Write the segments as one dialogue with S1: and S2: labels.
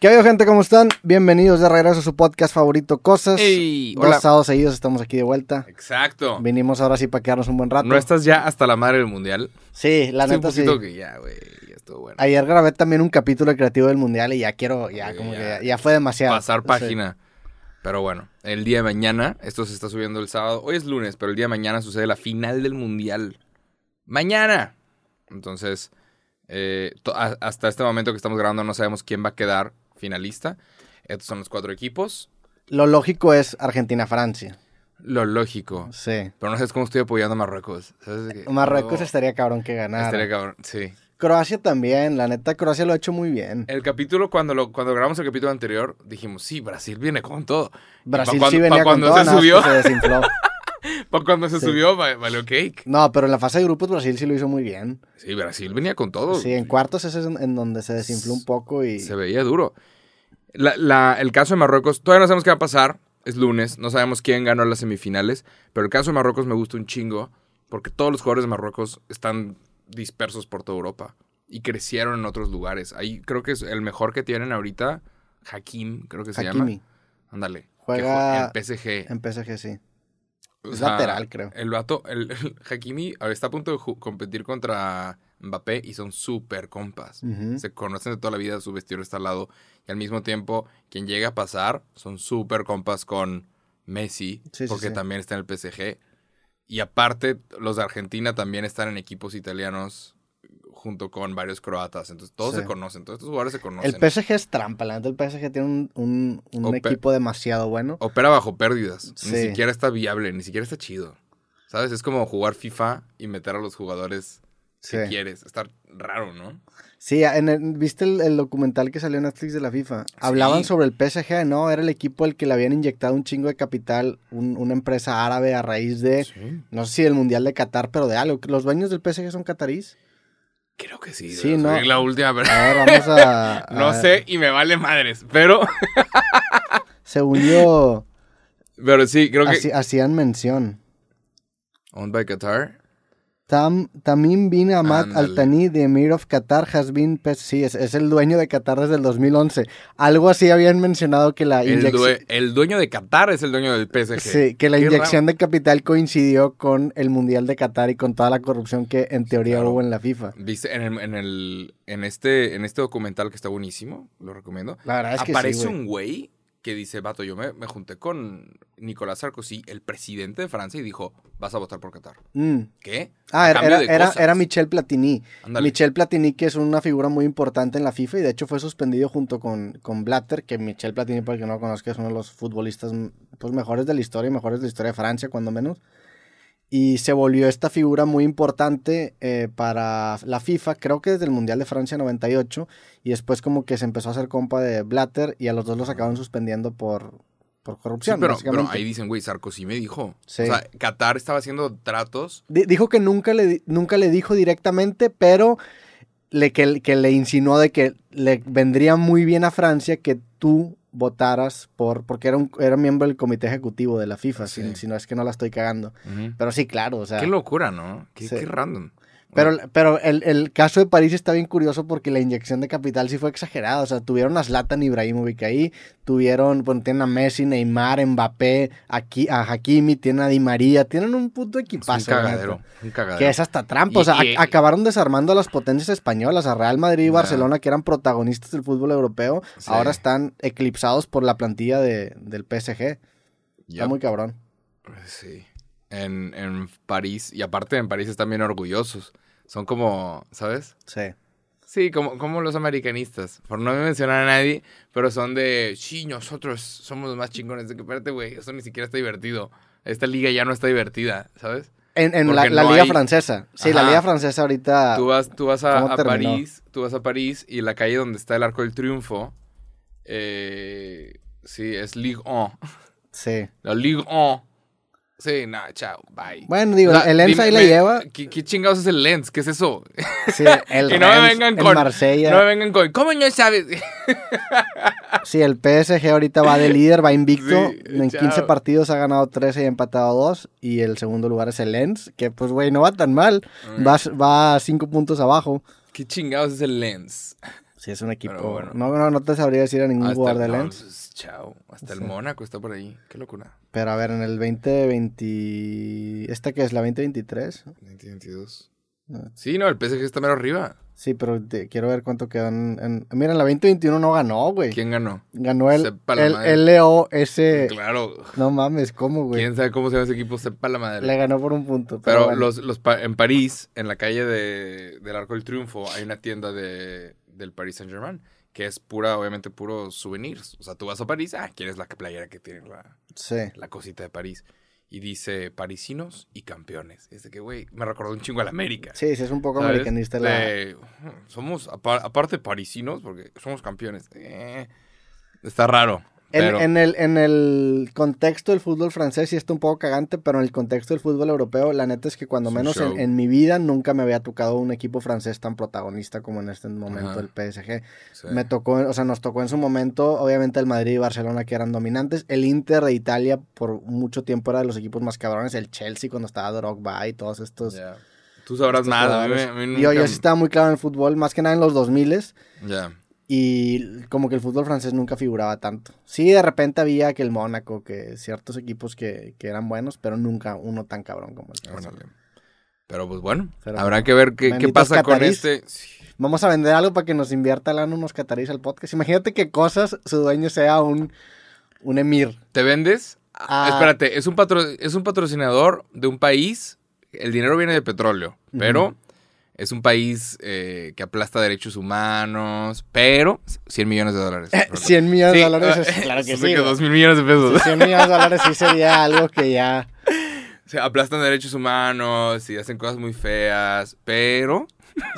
S1: ¿Qué hay, gente? ¿Cómo están? Bienvenidos de regreso a su podcast favorito, Cosas.
S2: Ey,
S1: Dos
S2: hola.
S1: sábados seguidos estamos aquí de vuelta.
S2: Exacto.
S1: Vinimos ahora sí para quedarnos un buen rato.
S2: ¿No estás ya hasta la madre del mundial?
S1: Sí, la
S2: un
S1: neta sí.
S2: que ya, güey, ya estuvo bueno.
S1: Ayer grabé también un capítulo de creativo del mundial y ya quiero, ya como
S2: ya.
S1: que ya, ya fue demasiado.
S2: Pasar
S1: Sí.
S2: página. Pero bueno, el día de mañana, esto se está subiendo el sábado, hoy es lunes, pero el día de mañana sucede la final del mundial. ¡Mañana! Entonces, eh, hasta este momento que estamos grabando no sabemos quién va a quedar finalista. Estos son los cuatro equipos.
S1: Lo lógico es Argentina-Francia.
S2: Lo lógico.
S1: Sí.
S2: Pero no sabes cómo estoy apoyando a Marruecos. ¿Sabes de qué?
S1: Marruecos estaría cabrón que ganara.
S2: estaría cabrón. Sí.
S1: Croacia también, la neta, Croacia lo ha hecho muy bien.
S2: El capítulo, cuando lo, cuando grabamos el capítulo anterior, dijimos, sí, Brasil viene con todo.
S1: Brasil sí venía con
S2: cuando
S1: todo,
S2: se subió,
S1: se desinfló.
S2: pa' cuando se
S1: Sí.
S2: subió, va- valió cake.
S1: No, pero en la fase de grupos Brasil sí lo hizo muy bien.
S2: Sí, Brasil venía con todo.
S1: Sí, en cuartos ese es en, donde se desinfló un poco y...
S2: Se veía duro. La- la- el caso de Marruecos, todavía no sabemos qué va a pasar. Es lunes, no sabemos quién ganó las semifinales. Pero el caso de Marruecos me gusta un chingo. Porque todos los jugadores de Marruecos están dispersos por toda Europa. Y crecieron en otros lugares. Ahí creo que es el mejor que tienen ahorita. Hakim, creo que se llama. Ándale.
S1: Juega
S2: jue- en PSG.
S1: en PSG sí. Es
S2: sea,
S1: lateral, creo.
S2: El vato, el, el Hakimi está a punto de competir contra Mbappé y son súper compas. Se conocen de toda la vida, su vestidor está al lado. Y al mismo tiempo, quien llega a pasar son súper compas con Messi,
S1: Sí, sí,
S2: porque
S1: sí.
S2: también está en el PSG. Y aparte, los de Argentina también están en equipos italianos junto con varios croatas. Entonces, todos
S1: Sí.
S2: se conocen, todos estos jugadores se conocen.
S1: El PSG es trampa, la neta el PSG tiene un, equipo demasiado bueno.
S2: Opera bajo pérdidas. Ni siquiera está viable, ni siquiera está chido. ¿Sabes? Es como jugar FIFA y meter a los jugadores
S1: Sí,
S2: que quieres. Está raro, ¿no?
S1: Sí, en el- ¿viste el, el documental que salió en Netflix de la FIFA? Hablaban sobre el PSG, ¿no? Era el equipo al que le habían inyectado un chingo de capital, un- una empresa árabe a raíz de,
S2: Sí.
S1: no sé si del Mundial de Qatar, pero de algo. ¿Los dueños del PSG son catarís?
S2: Creo que sí.
S1: Sí, no.
S2: la última, pero
S1: A ver, vamos a... a-
S2: no sé y me vale madres. Pero,
S1: Según yo,
S2: pero sí, creo que.
S1: hacían mención.
S2: Owned by Qatar.
S1: Tam, Tamim bin Ahmad
S2: Ándale.
S1: Al Thani, the Emir of Qatar, has been... pes- Sí, es, es el dueño de Qatar desde el 2011. Algo así habían mencionado que la
S2: El,
S1: inyección...
S2: due- el dueño de Qatar es el dueño del PSG.
S1: Sí, que la inyección de capital coincidió con el Mundial de Qatar y con toda la corrupción que en teoría
S2: Claro.
S1: hubo en la FIFA.
S2: Viste, en, el, en, el, en, este, en este documental que está buenísimo, lo recomiendo.
S1: La verdad es que
S2: aparece
S1: sí, güey.
S2: un güey que dice, vato, yo me, me junté con Nicolás Sarkozy, el presidente de Francia, y dijo, vas a votar por Qatar.
S1: Mm.
S2: ¿Qué?
S1: Ah, era, era,
S2: de
S1: era, era Michel Platini. Michel Platini, que es una figura muy importante en la FIFA y de hecho fue suspendido junto con, con Blatter, que Michel Platini, para el que no lo conozca, es uno de los futbolistas pues, mejores de la historia, mejores de la historia de Francia, cuando menos. Y se volvió esta figura muy importante eh, para la FIFA, creo que desde el Mundial de Francia 98, y después como que se empezó a hacer compa de Blatter y a los dos los acaban suspendiendo por, por
S2: Sí,
S1: corrupción.
S2: pero, ahí dicen, güey, Sarkozy me dijo.
S1: Sí.
S2: O sea, Qatar estaba haciendo tratos.
S1: Di- dijo que nunca le, nunca le dijo directamente, pero le, que, que le insinuó de que le vendría muy bien a Francia que tú votaras por, porque era, un, era miembro del comité ejecutivo de la FIFA,
S2: Sí.
S1: si no es que no la estoy cagando. Pero sí, claro, o sea.
S2: Qué locura, ¿no? Qué,
S1: Sí.
S2: qué random.
S1: Pero, pero el, el caso de París está bien curioso porque la inyección de capital sí fue exagerada. O sea, tuvieron a Zlatan Ibrahimovic ahí, tuvieron, bueno, tienen a Messi, Neymar, Mbappé, aquí, a Hakimi, tienen a Di María, tienen un puto
S2: Es un
S1: equipazo. la
S2: cagadero. Un cagadero.
S1: Que es hasta trampa. o sea,
S2: Y- y-
S1: ac- acabaron desarmando a las potencias españolas, a Real Madrid y. Barcelona, que eran protagonistas del fútbol europeo.
S2: Sí.
S1: Ahora están eclipsados por la plantilla de, del PSG. Está muy cabrón.
S2: Sí. En, en París, y aparte en París están bien orgullosos. Son como, ¿sabes?
S1: Sí.
S2: Sí, como, como los americanistas. Por no mencionar a nadie, pero son de, sí, nosotros somos los más chingones. De que, espérate, güey, eso ni siquiera está divertido. Esta liga ya no está divertida, ¿sabes?
S1: En, en la, la
S2: no
S1: Liga
S2: hay-
S1: Francesa. Sí, la. Liga Francesa ahorita.
S2: Tú vas, tú vas a,
S1: Ah, ¿Cómo
S2: a? París, tú vas a París y la calle donde está el Arco del Triunfo, eh, sí, es Ligue 1.
S1: Sí.
S2: La Ligue 1. Sí, nada, chao, bye.
S1: Bueno, digo,
S2: O sea,
S1: el Lens
S2: dime,
S1: ahí la lleva.
S2: ¿qué, qué chingados es el Lens? ¿Qué es eso?
S1: Sí, el
S2: que no me vengan
S1: el
S2: con.
S1: Marsella.
S2: No me vengan con. ¿Cómo no sabes?
S1: Sí, el PSG ahorita va de líder, va invicto.
S2: Sí,
S1: en
S2: chao.
S1: 15 partidos ha ganado 13 y ha empatado 2. Y el segundo lugar es el Lens, que pues, güey, no va tan mal. Va, va 5 puntos abajo.
S2: ¿Qué chingados es el Lens?
S1: Sí, es un equipo.
S2: Bueno.
S1: No, no, no te sabría decir a ningún jugador de Lens.
S2: chao. Hasta el. Mónaco está por ahí. Qué locura.
S1: Pero a ver, en el 2020. ¿Esta que es? ¿La 2023?
S2: 2022.
S1: No.
S2: Sí, no, el PSG está mero arriba.
S1: Sí, pero te- quiero ver cuánto quedó en, en- Mira, en la 2021 no ganó, güey.
S2: ¿Quién ganó?
S1: Ganó el,
S2: Sepa la madre.
S1: el LOS.
S2: Claro.
S1: No mames, ¿cómo, güey?
S2: ¿Quién sabe cómo se llama ese equipo? Sepa la madre.
S1: Le ganó por un punto. Pero,
S2: Pero
S1: bueno.
S2: los, los pa- en París, en la calle de, del Arco del Triunfo, hay una tienda de, del Paris Saint Germain que es pura, obviamente, puro souvenirs. O sea, tú vas a París, ah, quieres la playera que tiene la,
S1: Sí.
S2: la cosita de París. Y dice parisinos y campeones. Es de que, güey, me recordó un chingo a la América.
S1: Sí, sí, es un poco
S2: ¿sabes?
S1: americanista la.
S2: De, somos, apa- aparte parisinos, porque somos campeones. Eh, está raro.
S1: En,
S2: Pero,
S1: en el, en el contexto del fútbol francés sí está un poco cagante, pero en el contexto del fútbol europeo, la neta es que cuando menos en, mi vida nunca me había tocado un equipo francés tan protagonista como en este momento
S2: Ajá.
S1: el PSG.
S2: sí.
S1: Me tocó, o sea, nos tocó en su momento, obviamente el Madrid y Barcelona que eran dominantes, el Inter de Italia por mucho tiempo era de los equipos más cabrones, el Chelsea cuando estaba Drogba y todos estos...
S2: Tú sabrás
S1: estos
S2: más. A mí, a
S1: yo,
S2: nunca-
S1: yo sí estaba muy claro en el fútbol, más que nada en los 2000
S2: Ya.
S1: Y como que el fútbol francés nunca figuraba tanto. Sí, de repente había que el Mónaco, que ciertos equipos que, que eran buenos, pero nunca uno tan cabrón como el francés.
S2: Pero pues bueno,
S1: Pero
S2: habrá que ver qué, qué pasa con este.
S1: Vamos a vender algo para que nos invierta lana unos catarís al podcast. Imagínate que cosas su dueño sea un, un emir.
S2: ¿Te vendes?
S1: Ah.
S2: Espérate, es un, patro- es un patrocinador de un país. El dinero viene de petróleo, pero es un país eh, que aplasta derechos humanos, pero 100 millones de dólares.
S1: 100 millones
S2: Sí,
S1: de dólares,
S2: ah,
S1: es- claro que sí. güey.
S2: 2 mil millones de pesos.
S1: 100 millones de dólares sí sería algo que ya...
S2: O sea, aplastan derechos humanos y hacen cosas muy feas, pero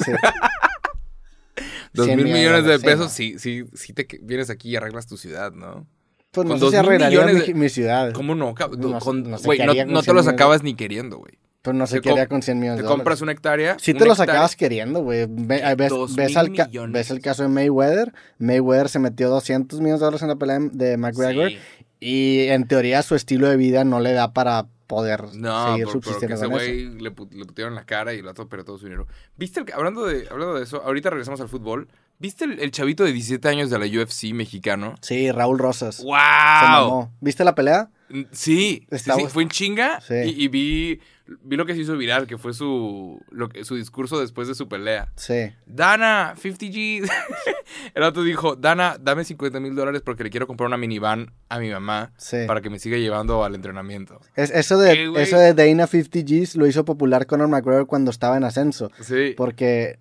S1: sí.
S2: 2
S1: 100
S2: mil
S1: millones
S2: de
S1: sí,
S2: pesos,
S1: no.
S2: sí, sí, sí te que- vienes aquí y arreglas tu ciudad, ¿no?
S1: Pues no
S2: Con
S1: sé si
S2: 2,000
S1: arreglaría mi,
S2: millones de-
S1: mi ciudad.
S2: ¿Cómo no?
S1: No,
S2: con-
S1: no
S2: no, no te
S1: 100
S2: los acabas ni queriendo, güey.
S1: Pues no
S2: Te
S1: haría
S2: com-
S1: con 100 millones
S2: Te
S1: de dólares.
S2: compras una hectárea.
S1: Sí te los
S2: hectárea-
S1: acabas queriendo, güey. Ves,
S2: Dos
S1: ves
S2: mil
S1: al ca-
S2: millones.
S1: ves el caso de Mayweather. Mayweather se metió 200 millones de dólares en la pelea de McGregor.
S2: Sí.
S1: Y en teoría su estilo de vida no le da para poder
S2: No,
S1: seguir
S2: porque
S1: subsistiendo
S2: ese
S1: con eso.
S2: güey le, pu- le la cara y el otro perdió todo su dinero. ¿Viste el, hablando de, hablando de eso, ahorita regresamos al fútbol. ¿Viste el, el chavito de 17 años de la UFC mexicano?
S1: Sí, Raúl Rosas. Se
S2: ¡Wow!
S1: mamó. ¿Viste la pelea?
S2: Mm, Sí, sí, fue en chinga
S1: Sí.
S2: y, y vi, vi lo que se hizo viral, que fue su, lo que, su discurso después de su pelea.
S1: Sí.
S2: Dana, 50 G. El otro dijo, Dana, dame 50 mil dólares porque le quiero comprar una minivan a mi mamá
S1: Sí.
S2: para que me siga llevando al entrenamiento.
S1: Es, eso, de, eso de Dana 50 Gs lo hizo popular Conor McGregor cuando estaba en ascenso.
S2: Sí.
S1: Porque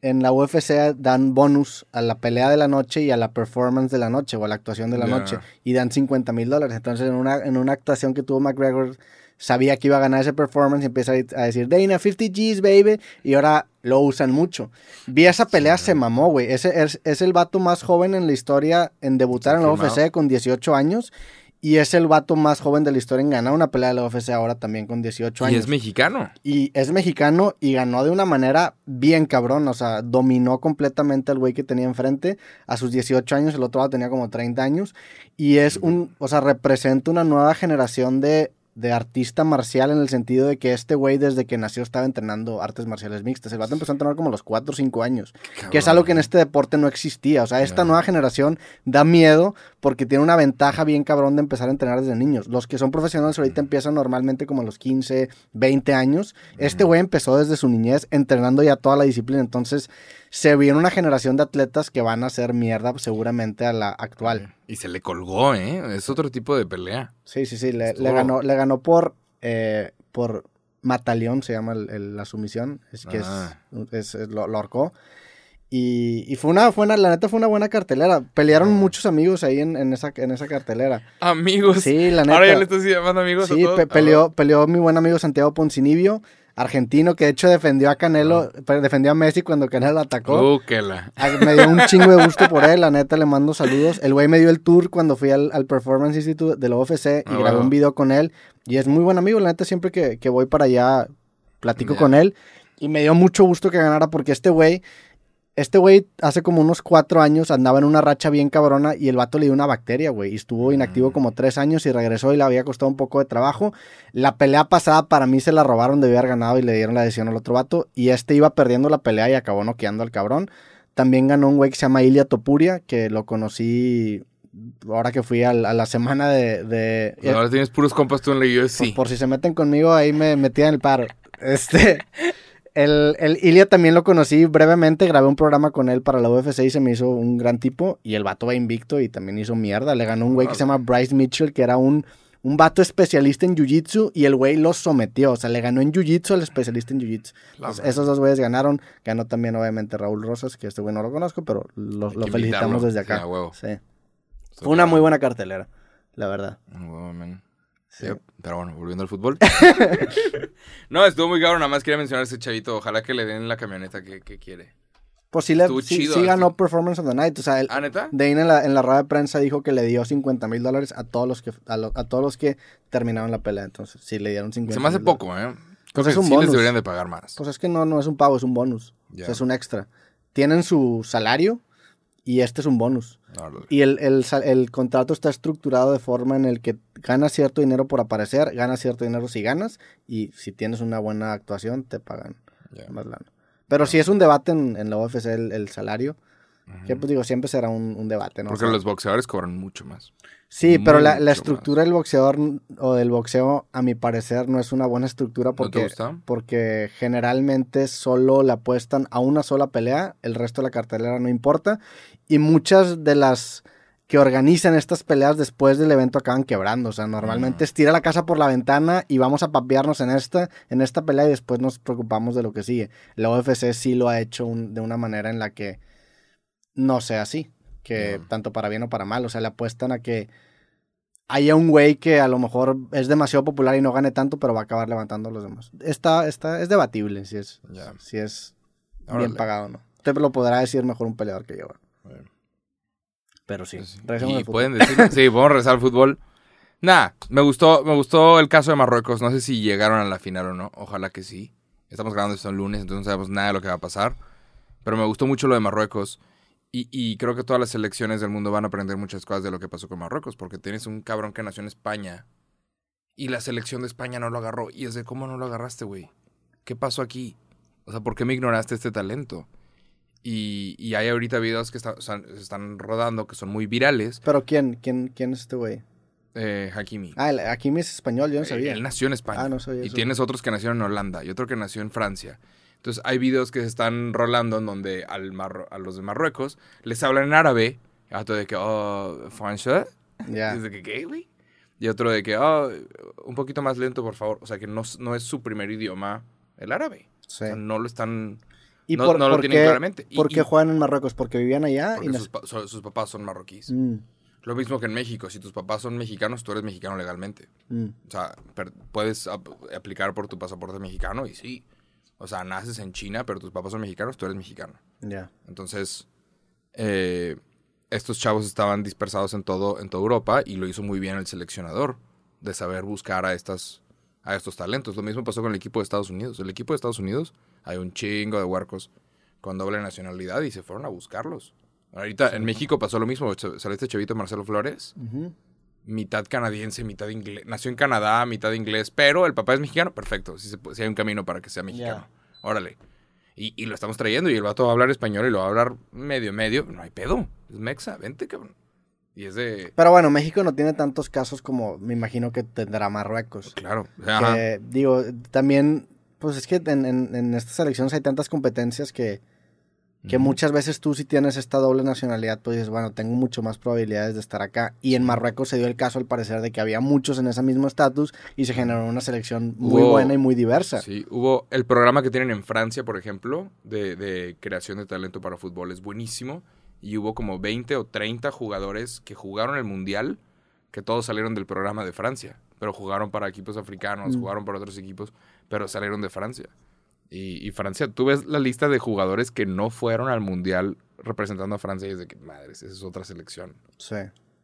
S1: en la UFC dan bonus a la pelea de la noche y a la performance de la noche o a la actuación de la noche. Y dan 50 mil dólares. Entonces, en una, en una actuación que tuvo McGregor, sabía que iba a ganar ese performance y empieza a decir, Dana, 50 Gs, baby. Y ahora lo usan mucho. Vi esa pelea, se mamó, güey. Ese es, es el vato más joven en la historia en debutar en la
S2: Confirmado.
S1: UFC con 18 años. Y es el vato más joven de la historia en ganar una pelea de la UFC ahora también con 18
S2: Y
S1: años
S2: es mexicano.
S1: y es mexicano y ganó de una manera bien cabrón, o sea, dominó completamente al güey que tenía enfrente a sus 18 años, el otro lado tenía como 30 años y es un, o sea, representa una nueva generación de, de artista marcial en el sentido de que este güey desde que nació estaba entrenando artes marciales mixtas, el vato empezó a entrenar como a los 4 o 5 años, que es algo que en este deporte no existía, o sea, esta nueva generación da miedo porque tiene una ventaja bien cabrón de empezar a entrenar desde niños. Los que son profesionales ahorita empiezan normalmente como a los 15, 20 años. Este güey empezó desde su niñez entrenando ya toda la disciplina, entonces se viene una generación de atletas que van a hacer mierda seguramente a la actual.
S2: Y se le colgó, ¿eh? Es otro tipo de pelea.
S1: Sí, sí, sí, le, ganó, le ganó por, eh, por Mataleón, se llama el- el- la sumisión, es que es-
S2: Ah.
S1: es, es- lo, lo. Y, y fue una buena, la neta fue una buena cartelera. Pelearon
S2: Ah.
S1: muchos amigos ahí en, en esa, en esa cartelera.
S2: Amigos.
S1: Sí, la neta.
S2: Ahora ya le estás llamando amigos a
S1: Sí,
S2: todos.
S1: pe- peleó, peleó mi buen amigo Santiago Poncinibio, argentino, que de hecho defendió a Canelo, pe- defendió a Messi cuando Canelo atacó.
S2: Uh, que la.
S1: Ah, Me dio un chingo de gusto por él, la neta le mando saludos. El güey me dio el tour cuando fui al, al Performance Institute de la UFC y
S2: Ah,
S1: grabé
S2: bueno.
S1: un video con él. Y es muy buen amigo, la neta siempre que, que voy para allá platico con él. Y me dio mucho gusto que ganara porque este güey, este güey hace como unos cuatro años andaba en una racha bien cabrona y el vato le dio una bacteria, güey. Y estuvo inactivo
S2: Mm.
S1: como tres años y regresó y le había costado un poco de trabajo. La pelea pasada para mí se la robaron de haber ganado y le dieron la decisión al otro vato. Y este iba perdiendo la pelea y acabó noqueando al cabrón. También ganó un güey que se llama Ilia Topuria, que lo conocí ahora que fui a, la- a la semana de... de-
S2: Pues ahora tienes puros compas tú en la UFC.
S1: por si se meten conmigo, ahí me metía en el paro. Este. El, el Ilia también lo conocí brevemente, grabé un programa con él para la UFC y se me hizo un gran tipo. Y el vato va invicto y también hizo mierda. Le ganó un güey que se llama Bryce Mitchell, que era un, un vato especialista en Jiu-Jitsu y el güey lo sometió. O sea, le ganó en Jiu-Jitsu al especialista en Jiu-Jitsu. Esos dos güeyes ganaron. Ganó también, obviamente, Raúl Rosas, que este güey no lo conozco, pero lo, felicitamos desde acá.
S2: Sí.
S1: Fue una muy buena cartelera, la verdad.
S2: Huevo, man.
S1: Sí.
S2: Yep. Pero bueno, volviendo al fútbol. no, estuvo muy cabrón. Nada más quería mencionar a ese chavito. Ojalá que le den la camioneta que, que quiere.
S1: Pues sí, le, sí,
S2: chido,
S1: sí ganó Performance of the Night. O sea, el,
S2: ¿Ah, neta?
S1: Dane en la, en la rueda de prensa dijo que le dio 50 mil dólares a todos los que a, lo- a todos los que terminaron la pelea. Entonces, sí le dieron 50
S2: Se me hace poco, ¿eh?
S1: Pues
S2: que
S1: es un
S2: sí
S1: bonus.
S2: les deberían de pagar más.
S1: Pues es que no, no es un pago, es un bonus. O sea, es un extra. Tienen su salario y este es un bonus. Y el, el, el contrato está estructurado de forma en el que ganas cierto dinero por aparecer, ganas cierto dinero si ganas, y si tienes una buena actuación, te pagan más lana. Pero si es un debate en, en la UFC el, el salario, pues digo, siempre será un, un debate, ¿no? O
S2: Porque
S1: sea,
S2: los boxeadores cobran mucho más.
S1: Sí, pero la, la estructura del boxeador o del boxeo, a mi parecer, no es una buena estructura
S2: ¿No te
S1: porque,
S2: gusta?
S1: porque generalmente solo le apuestan a una sola pelea, el resto de la cartelera no importa, y muchas de las que organizan estas peleas después del evento acaban quebrando, o sea, normalmente
S2: Mm.
S1: es tira la casa por la ventana y vamos a papearnos en esta, en esta pelea y después nos preocupamos de lo que sigue. La UFC sí lo ha hecho un- de una manera en la que no sea así, que tanto para bien o para mal, o sea, le apuestan a que haya un güey que a lo mejor es demasiado popular y no gane tanto, pero va a acabar levantando a los demás. Está, está, es debatible si es, si es
S2: Órale.
S1: bien pagado o no. Usted lo podrá decir mejor un peleador que yo. Pero sí,
S2: sí. Y pueden decir, sí, podemos regresar al fútbol. Nah, me gustó, me gustó el caso de Marruecos. No sé si llegaron a la final o no. Ojalá que sí. Estamos grabando esto el lunes, entonces no sabemos nada de lo que va a pasar. Pero me gustó mucho lo de Marruecos. Y, y creo que todas las selecciones del mundo van a aprender muchas cosas de lo que pasó con Marruecos. Porque tienes un cabrón que nació en España. Y la selección de España no lo agarró. Y es de, ¿cómo no lo agarraste, güey? ¿Qué pasó aquí? O sea, ¿por qué me ignoraste este talento? Y, y hay ahorita videos que está- o sea, se están rodando que son muy virales.
S1: Pero ¿quién, quién, quién es este güey?
S2: Eh, Hakimi.
S1: Ah, el- Hakimi es español, yo no sabía.
S2: Él nació en España.
S1: Ah, no sabía
S2: y
S1: eso.
S2: tienes otros que nacieron en Holanda y otro que nació en Francia. Entonces hay videos que se están rolando en donde al Marro- a los de Marruecos les hablan en árabe. Y otro de que, oh, français.
S1: Ya.
S2: Y es de que, ¿qué, güey? Y otro de que, oh, un poquito más lento, por favor. O sea, que no, no es su primer idioma el árabe.
S1: Sí.
S2: O sea, no lo están...
S1: ¿Y
S2: no-
S1: por,
S2: no lo
S1: por
S2: tienen claramente. Y-
S1: por qué
S2: y-
S1: juegan en Marruecos? ¿Porque vivían allá? y
S2: Porque
S1: nac-
S2: sus, pa- sus papás son marroquíes.
S1: Mm,
S2: Lo mismo que en México. Si tus papás son mexicanos, tú eres mexicano legalmente.
S1: mm.
S2: O sea, puedes ap- aplicar por tu pasaporte mexicano y sí. O sea, naces en China, pero tus papás son mexicanos, tú eres mexicano.
S1: Ya.
S2: Entonces, eh, estos chavos estaban dispersados en todo, en toda Europa y lo hizo muy bien el seleccionador de saber buscar a estas a estos talentos. Lo mismo pasó con el equipo de Estados Unidos. El equipo de Estados Unidos hay un chingo de huercos con doble nacionalidad y se fueron a buscarlos. Ahorita en México pasó lo mismo. Salió este chavito Marcelo Flores. Mitad canadiense, mitad inglés. Nació en Canadá, mitad inglés, pero el papá es mexicano. Perfecto, si hay un camino para que sea mexicano. Órale. Y, y lo estamos trayendo y el vato va a hablar español y lo va a hablar medio, medio. No hay pedo. Es mexa, vente, cabrón. Y es de...
S1: Pero bueno, México no tiene tantos casos como me imagino que tendrá Marruecos.
S2: Claro.
S1: Que, digo, también, pues es que en, en- en estas elecciones hay tantas competencias que, que muchas veces tú si tienes esta doble nacionalidad, pues dices, bueno, tengo mucho más probabilidades de estar acá. Y en Marruecos se dio el caso, al parecer, de que había muchos en ese mismo estatus y se generó una selección muy
S2: Hubo-
S1: buena y muy diversa.
S2: Sí, hubo el programa que tienen en Francia, por ejemplo, de, de creación de talento para fútbol, es buenísimo. Y hubo como 20 o 30 jugadores que jugaron el Mundial, que todos salieron del programa de Francia. Pero jugaron para equipos africanos,
S1: Mm.
S2: jugaron para otros equipos, pero salieron de Francia. Y, y Francia, tú ves la lista de jugadores que no fueron al Mundial representando a Francia y es de que, madres, esa es otra selección.
S1: Sí.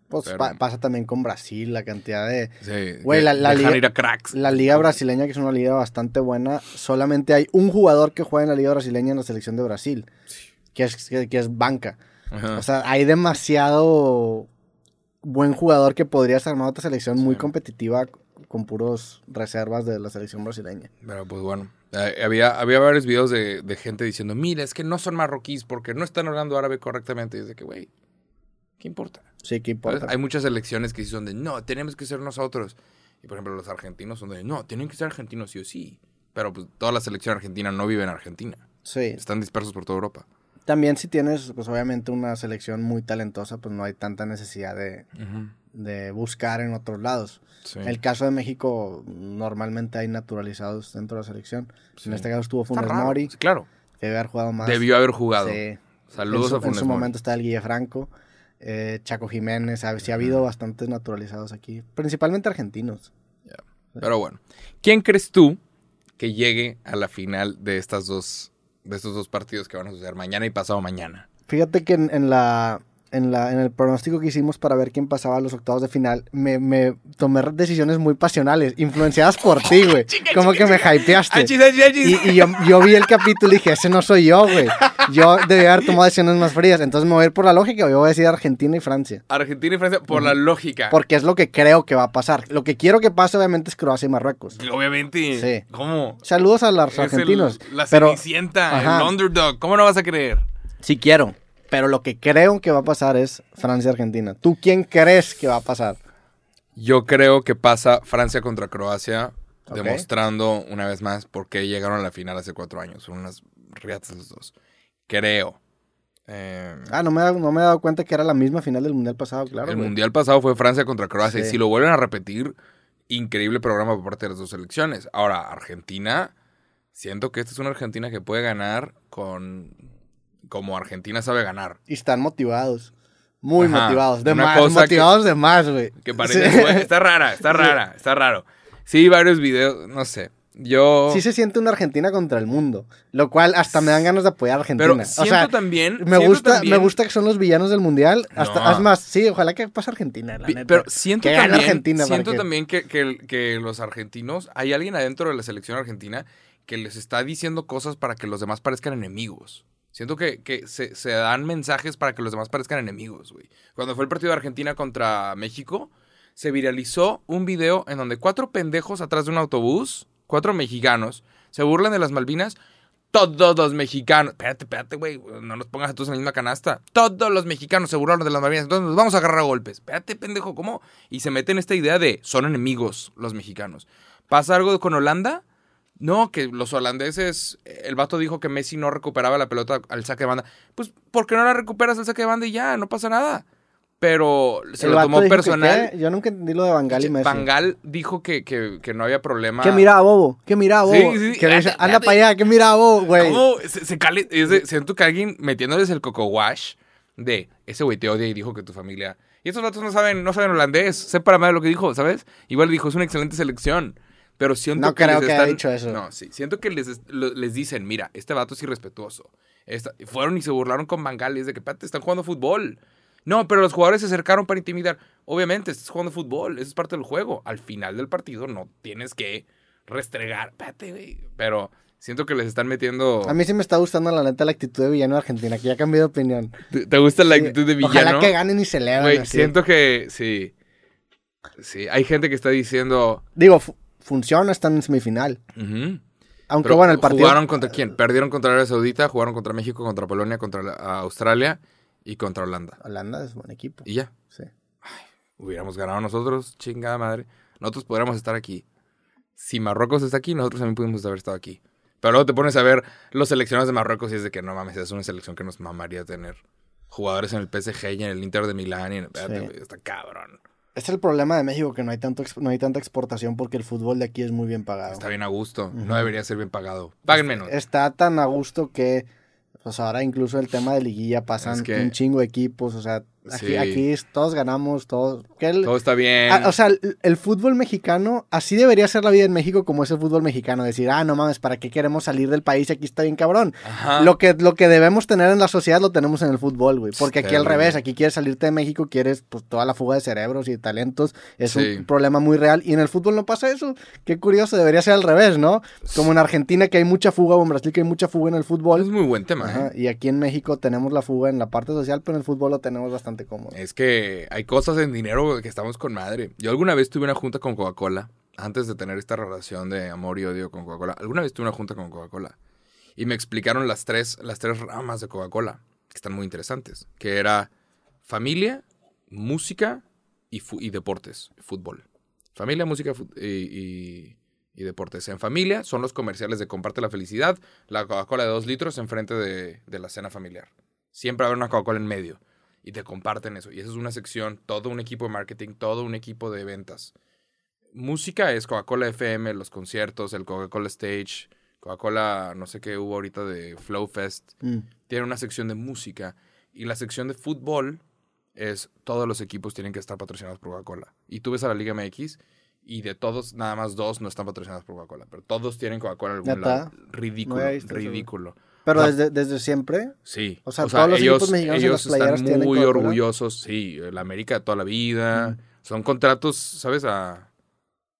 S1: Pues
S2: Pero-
S1: pa- pasa también con Brasil, la cantidad de...
S2: Sí,
S1: Güey, la- la liga-
S2: ir a cracks.
S1: La liga brasileña, que es una liga bastante buena, solamente hay un jugador que juega en la liga brasileña en la selección de Brasil, que es, que, que es banca.
S2: Ajá.
S1: O sea, hay demasiado buen jugador que podría ser armar otra selección muy competitiva con puros reservas de la selección brasileña.
S2: Pero pues bueno, había, había varios videos de, de gente diciendo, mira, es que no son marroquíes porque no están hablando árabe correctamente. Y es de que, güey, ¿qué importa?
S1: Sí, ¿qué
S2: ¿Sabes?
S1: importa?
S2: Hay muchas elecciones que sí son de, no, tenemos que ser nosotros. Y por ejemplo, los argentinos son de, no, tienen que ser argentinos sí o sí. Pero pues toda la selección argentina no vive en Argentina.
S1: Sí.
S2: Están dispersos por toda Europa.
S1: También si tienes, pues obviamente una selección muy talentosa, pues no hay tanta necesidad de, de buscar en otros lados.
S2: Sí.
S1: En el caso de México, normalmente hay naturalizados dentro de la selección.
S2: Sí.
S1: En este caso estuvo Funes. Mori,
S2: Sí, claro.
S1: debe haber jugado más.
S2: Debió haber jugado.
S1: Sí.
S2: Saludos
S1: en su,
S2: a Funes
S1: En su
S2: Mori.
S1: momento está el Guille Franco, eh, Chaco Jiménez, ha- sí ha habido bastantes naturalizados aquí, principalmente argentinos.
S2: Pero bueno, ¿quién crees tú que llegue a la final de estas dos de estos dos partidos que van a suceder mañana y pasado mañana?
S1: Fíjate que en, en la, en, la, en el pronóstico que hicimos para ver quién pasaba a los octavos de final, me, me tomé decisiones muy pasionales, influenciadas por ti, güey. Como que me hypeaste.
S2: Achis, achis, achis.
S1: Y, y yo, yo vi el capítulo y dije, ese no soy yo, güey. Yo debía haber tomado decisiones más frías. Entonces me voy a ir por la lógica, yo voy a decir Argentina y Francia.
S2: Argentina y Francia por la lógica.
S1: Porque es lo que creo que va a pasar. Lo que quiero que pase, obviamente, es Croacia y Marruecos.
S2: Obviamente.
S1: Sí.
S2: ¿Cómo?
S1: Saludos a los
S2: Es el-
S1: argentinos.
S2: la
S1: pero
S2: cenicienta, el underdog. ¿Cómo no vas a creer?
S1: sí quiero. Pero lo que creo que va a pasar es Francia-Argentina. ¿Tú quién crees que va a pasar?
S2: Yo creo que pasa Francia contra Croacia, demostrando una vez más por qué llegaron a la final hace cuatro años. Son unas riatas los dos. Creo. Eh,
S1: Ah, no me, no me he dado cuenta que era la misma final del Mundial pasado, claro.
S2: el
S1: güey.
S2: mundial pasado fue Francia contra Croacia.
S1: Sí.
S2: Y si lo vuelven a repetir, increíble programa por parte de las dos selecciones. Ahora, Argentina, siento que esta es una Argentina que puede ganar con como Argentina sabe ganar.
S1: Y están motivados. Muy
S2: Ajá,
S1: motivados. De más, motivados de más, güey.
S2: Que parece
S1: Sí.
S2: está rara, está rara, está raro. Sí, varios videos, no sé. Yo
S1: Sí se siente una Argentina contra el mundo. Lo cual hasta me dan ganas de apoyar a Argentina.
S2: pero
S1: o
S2: siento
S1: sea,
S2: también
S1: me
S2: siento
S1: gusta,
S2: también-
S1: me gusta que son los villanos del mundial. Hasta,
S2: No.
S1: Más, sí, ojalá que pase Argentina, la neta.
S2: Pero siento
S1: Que
S2: también,
S1: Argentina,
S2: siento
S1: que-
S2: también que, que- que los argentinos, hay alguien adentro de la selección argentina que les está diciendo cosas para que los demás parezcan enemigos. Siento que, que se, se dan mensajes para que los demás parezcan enemigos, güey. Cuando fue el partido de Argentina contra México, se viralizó un video en donde cuatro pendejos atrás de un autobús, cuatro mexicanos, se burlan de las Malvinas. Todos los mexicanos. Espérate, espérate, güey. No nos pongas a todos en la misma canasta. Todos los mexicanos se burlaron de las Malvinas. Entonces nos vamos a agarrar a golpes. Espérate, pendejo, ¿cómo? Y se mete en esta idea de son enemigos los mexicanos. ¿Pasa algo con Holanda? No, que los holandeses. El vato dijo que Messi no recuperaba la pelota al saque de banda. Pues, ¿por qué no la recuperas al saque de banda y ya? No pasa nada. Pero se
S1: El
S2: lo tomó
S1: que
S2: personal.
S1: Yo nunca entendí lo de Bangal y Messi.
S2: Bangal dijo que, que, que no había problema.
S1: ¿Qué mira, bobo? ¿Qué mira, bobo?
S2: Sí, sí,
S1: Que
S2: espérate,
S1: anda para allá, ¿qué mira, bobo, güey?
S2: ¿Cómo? Se, se cale- siento que alguien metiéndoles el coco wash de ese güey te odia y dijo que tu familia. Y estos datos no saben, no saben holandés. Sé para más de lo que dijo, ¿sabes? Igual dijo, es una excelente selección. Pero siento
S1: No
S2: que
S1: creo
S2: les
S1: que haya dicho eso.
S2: No, sí. Siento que les, dicen, mira, este vato es irrespetuoso. Esta- fueron y se burlaron con Bangal y es de que, pate, están jugando fútbol. No, pero los jugadores se acercaron para intimidar. Obviamente, estás jugando fútbol, eso es parte del juego. Al final del partido no tienes que restregar. Espérate, güey. Pero siento que les están metiendo.
S1: A mí sí me está gustando la neta la actitud de villano de Argentina, que ya cambié de opinión.
S2: ¿Te, te gusta la
S1: Sí,
S2: actitud de
S1: Ojalá
S2: villano?
S1: que ganen y se eleven.
S2: Güey,
S1: así.
S2: siento que sí. Sí, hay gente que está diciendo.
S1: Digo, funciona, están en semifinal. Aunque
S2: Pero
S1: bueno, el partido...
S2: ¿Jugaron contra quién? Perdieron contra Arabia Saudita, jugaron contra México, contra Polonia, contra la- Australia y contra Holanda.
S1: Holanda es buen equipo.
S2: Y ya.
S1: Sí.
S2: Hubiéramos ganado nosotros, chingada madre. Nosotros podríamos estar aquí. Si Marruecos está aquí, nosotros también pudimos haber estado aquí. Pero luego te pones a ver los seleccionados de Marruecos y es de que no mames, es una selección que nos mamaría tener. Jugadores en el PSG y en el Inter de Milán y en espérate,
S1: Sí.
S2: está cabrón.
S1: Es el problema de México, que no hay, tanto no hay tanta exportación porque el fútbol de aquí es muy bien pagado.
S2: Está bien a gusto. No debería ser bien pagado. Paguen menos.
S1: Está tan a gusto que, pues ahora incluso el tema de liguilla pasan
S2: Es que-
S1: un chingo de equipos, o sea, aquí,
S2: Sí.
S1: aquí es- todos ganamos, todos... el-
S2: Todo está bien.
S1: O sea, el, el fútbol mexicano, así debería ser la vida en México como es el fútbol mexicano. Decir, ah, no mames, ¿para qué queremos salir del país? Aquí está bien cabrón.
S2: Ajá.
S1: Lo que, lo que debemos tener en la sociedad lo tenemos en el fútbol, güey. Porque aquí al
S2: Terrible.
S1: revés, aquí quieres salirte de México, quieres pues toda la fuga de cerebros y de talentos. Es
S2: Sí.
S1: un problema muy real. Y en el fútbol no pasa eso. Qué curioso, debería ser al revés, ¿no? Como en Argentina que hay mucha fuga o en Brasil que hay mucha fuga en el
S2: Es
S1: fútbol.
S2: muy buen tema.
S1: Ajá,
S2: ¿eh?
S1: Y aquí en México tenemos la fuga en la parte social, pero en el fútbol lo tenemos bastante
S2: Es que hay cosas en dinero que estamos con madre. Yo alguna vez tuve una junta con Coca-Cola antes de tener esta relación de amor y odio con Coca-Cola, alguna vez tuve una junta con Coca-Cola y me explicaron las tres, las tres ramas de Coca-Cola, que están muy interesantes, que era familia, música y, y deportes, fútbol. Familia, música y, y- y deportes. En familia son los comerciales de Comparte la Felicidad, la Coca-Cola de dos litros enfrente de, de la cena familiar. Siempre haber una Coca-Cola en medio y te comparten eso. Y esa es una sección, todo un equipo de marketing, todo un equipo de ventas. Música es Coca-Cola FM, los conciertos, el Coca-Cola Stage, Coca-Cola, no sé qué hubo ahorita de Flow Fest.
S1: Mm.
S2: Tiene una sección de música. Y la sección de fútbol es todos los equipos tienen que estar patrocinados por Coca-Cola. Y tú ves a la Liga MX y de todos, nada más dos no están patrocinados por Coca-Cola. Pero todos tienen Coca-Cola en algún lado. Ridículo,
S1: No visto güey. Pero desde, desde siempre.
S2: Sí.
S1: O sea, todos los equipos mexicanos en
S2: ellos
S1: las playeras
S2: están muy orgullosos. Sí, la América de toda la vida. Son contratos, ¿sabes? A,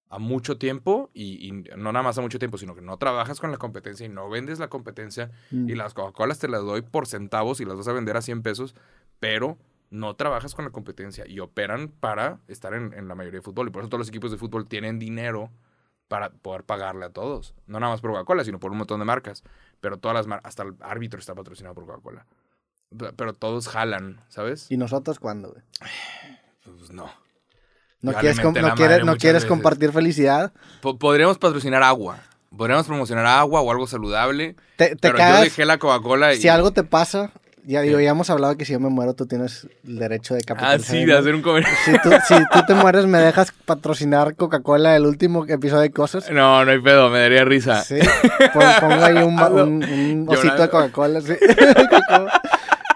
S2: a mucho tiempo y, y no nada más a mucho tiempo, sino que no trabajas con la competencia y no vendes la competencia.
S1: Mm.
S2: Y las Coca-Colas te las doy por centavos y las vas a vender a 100 pesos, pero no trabajas con la competencia y operan para estar en, en la mayoría de fútbol. Y por eso todos los equipos de fútbol tienen dinero para poder pagarle a todos. No nada más por Coca-Cola, sino por un montón de marcas. Pero todas las marcas, hasta el árbitro está patrocinado por Coca-Cola. Pe- Pero todos jalan, ¿sabes?
S1: ¿Y nosotros cuándo, güey?
S2: Pues no.
S1: ¿No quieres, com- no quieres, no quieres compartir felicidad?
S2: Po- podríamos patrocinar agua. Podríamos promocionar agua o algo saludable.
S1: Te, te
S2: pero yo
S1: cagas.
S2: dejé la Coca-Cola y...
S1: Si algo te pasa, ya digo, ya hemos hablado que si yo me muero, tú tienes el derecho de
S2: Ah,
S1: capitalizar.
S2: sí, de hacer un comercial.
S1: Si tú, si tú te mueres, ¿me dejas patrocinar Coca-Cola el último episodio de Cosas?
S2: No, no hay pedo, me daría risa.
S1: Sí. Pon- Pongo ahí un, osito de Coca-Cola, sí.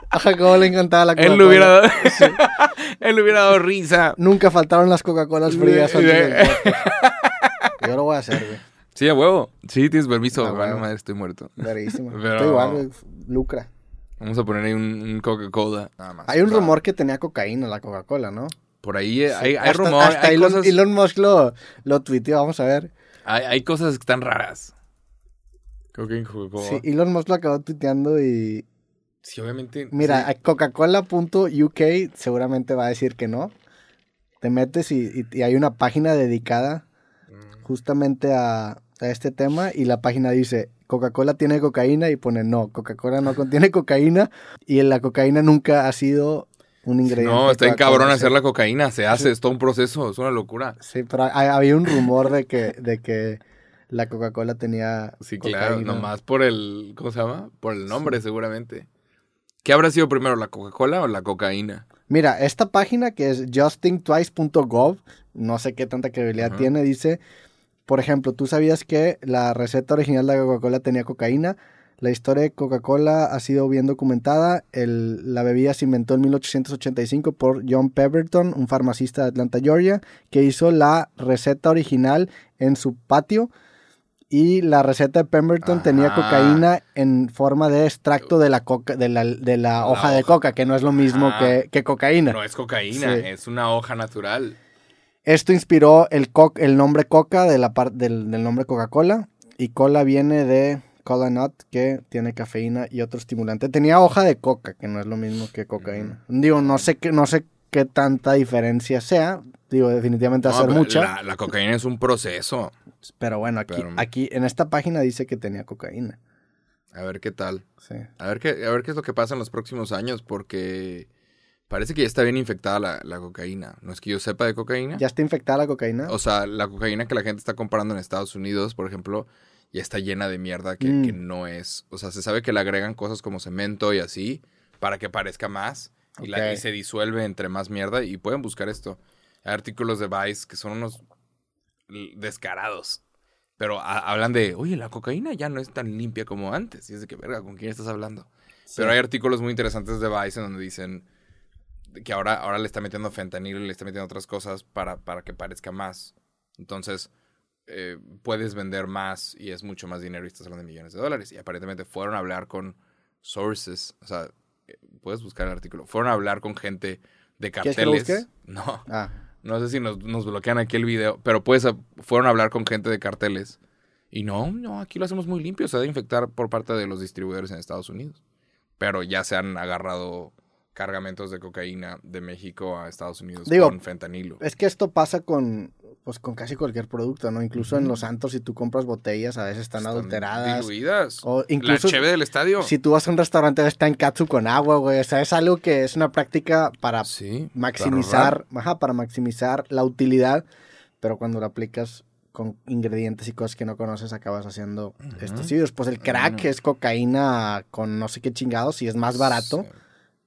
S1: A Jacobo le encantaba la Coca-Cola.
S2: Él le hubiera dado... Él le hubiera dado risa.
S1: Nunca faltaron las Coca-Colas frías
S2: Sí,
S1: antes
S2: sí.
S1: del podcast. Yo lo voy a hacer, güey.
S2: Sí, a huevo. Sí, tienes permiso.
S1: A
S2: Vale,
S1: huevo.
S2: madre, estoy muerto.
S1: Verísimo.
S2: Pero-
S1: Estoy igual, güey. Lucra.
S2: Vamos a poner ahí un, un Coca-Cola. Nada más.
S1: Hay un
S2: O sea,
S1: rumor que tenía cocaína la Coca-Cola, ¿no?
S2: Por ahí eh, hay, hay
S1: hasta,
S2: rumor,
S1: hasta
S2: hay,
S1: Elon,
S2: cosas,
S1: Elon Musk lo, lo tuiteó, vamos a ver.
S2: hay, hay cosas que están raras. Cocaine, Coca-Cola.
S1: Sí, Elon Musk lo acabó tuiteando y...
S2: Sí, obviamente.
S1: Mira,
S2: sí.
S1: Coca-Cola.uk seguramente va a decir que no. Te metes y, y- y hay una página dedicada
S2: Mm.
S1: justamente a, a este tema y la página dice Coca-Cola tiene cocaína y pone no, Coca-Cola no contiene cocaína y la cocaína nunca ha sido un ingrediente.
S2: No, está en cabrón hacer la cocaína. Se hace, es todo un proceso, es una locura.
S1: Sí, pero hay- había un rumor de que, de que la Coca-Cola tenía
S2: Sí, claro,
S1: cocaína.
S2: nomás por el, ¿cómo se llama? Por el nombre, seguramente. ¿Qué habrá sido primero, la Coca-Cola o la cocaína?
S1: Mira, esta página que es justingtwice.gov, no sé qué tanta credibilidad tiene, dice, por ejemplo, ¿tú sabías que la receta original de Coca-Cola tenía cocaína? La historia de Coca-Cola ha sido bien documentada. El- la bebida se inventó en 1885 por John Pemberton, un farmacista de Atlanta, Georgia, que hizo la receta original en su patio. Y la receta de Pemberton tenía cocaína en forma de extracto de la, coca, de la, de la
S2: La
S1: hoja de
S2: hoja.
S1: coca, que no es lo mismo que, que cocaína.
S2: No es cocaína,
S1: Sí.
S2: es una hoja natural.
S1: Esto inspiró el, co- el nombre Coca de la del, del nombre Coca-Cola. Y cola viene de cola nut, que tiene cafeína y otro estimulante. Tenía hoja de coca, que no es lo mismo que cocaína. Digo, no sé qué, no sé qué tanta diferencia sea. Digo, definitivamente va a
S2: No,
S1: mucha.
S2: La, la cocaína es un proceso.
S1: Pero bueno, aquí,
S2: Pero-
S1: aquí en esta página dice que tenía cocaína.
S2: A ver qué tal.
S1: Sí.
S2: A ver qué, a ver qué es lo que pasa en los próximos años, porque parece que ya está bien infectada la, la cocaína. No es que yo sepa de cocaína.
S1: ¿Ya está infectada la cocaína?
S2: O sea, la cocaína que la gente está comprando en Estados Unidos, por ejemplo, ya está llena de mierda que,
S1: Mm.
S2: que no es. O sea, se sabe que le agregan cosas como cemento y así para que parezca más. Y, la-
S1: Ok.
S2: y se disuelve entre más mierda. Y pueden buscar esto. Hay artículos de Vice que son unos descarados. Pero ha- hablan de, oye, la cocaína ya no es tan limpia como antes. Y es de que, verga, ¿con quién estás hablando?
S1: Sí.
S2: Pero hay artículos muy interesantes de Vice en donde dicen que ahora, ahora le está metiendo fentanilo y le está metiendo otras cosas para, para que parezca más. Entonces, eh, puedes vender más y es mucho más dinero y estás hablando de millones de dólares. Y aparentemente fueron a hablar con sources. O sea, eh, puedes buscar el artículo. Fueron a hablar con gente de
S1: ¿Quieres que lo
S2: carteles. No,
S1: Ah,
S2: no sé si nos, nos bloquean aquí el video, pero pues a- fueron a hablar con gente de carteles. Y no, no, aquí lo hacemos muy limpio. Se ha de infectar por parte de los distribuidores en Estados Unidos. Pero ya se han agarrado cargamentos de cocaína de México a Estados Unidos
S1: Digo,
S2: con fentanilo.
S1: es que esto pasa con, pues con casi cualquier producto, ¿no? Incluso en los santos, si tú compras botellas, a veces están, adulteradas.
S2: Diluidas.
S1: O incluso
S2: la cheve del estadio.
S1: si tú vas a un restaurante, está en katsu con agua, güey. O sea, es algo que es una práctica para
S2: sí.
S1: maximizar, ajá, para maximizar la utilidad, pero cuando lo aplicas con ingredientes y cosas que no conoces, acabas haciendo
S2: Ujú.
S1: estos vídeos. Pues el crack es cocaína con no sé qué chingados y es más barato,
S2: Sí,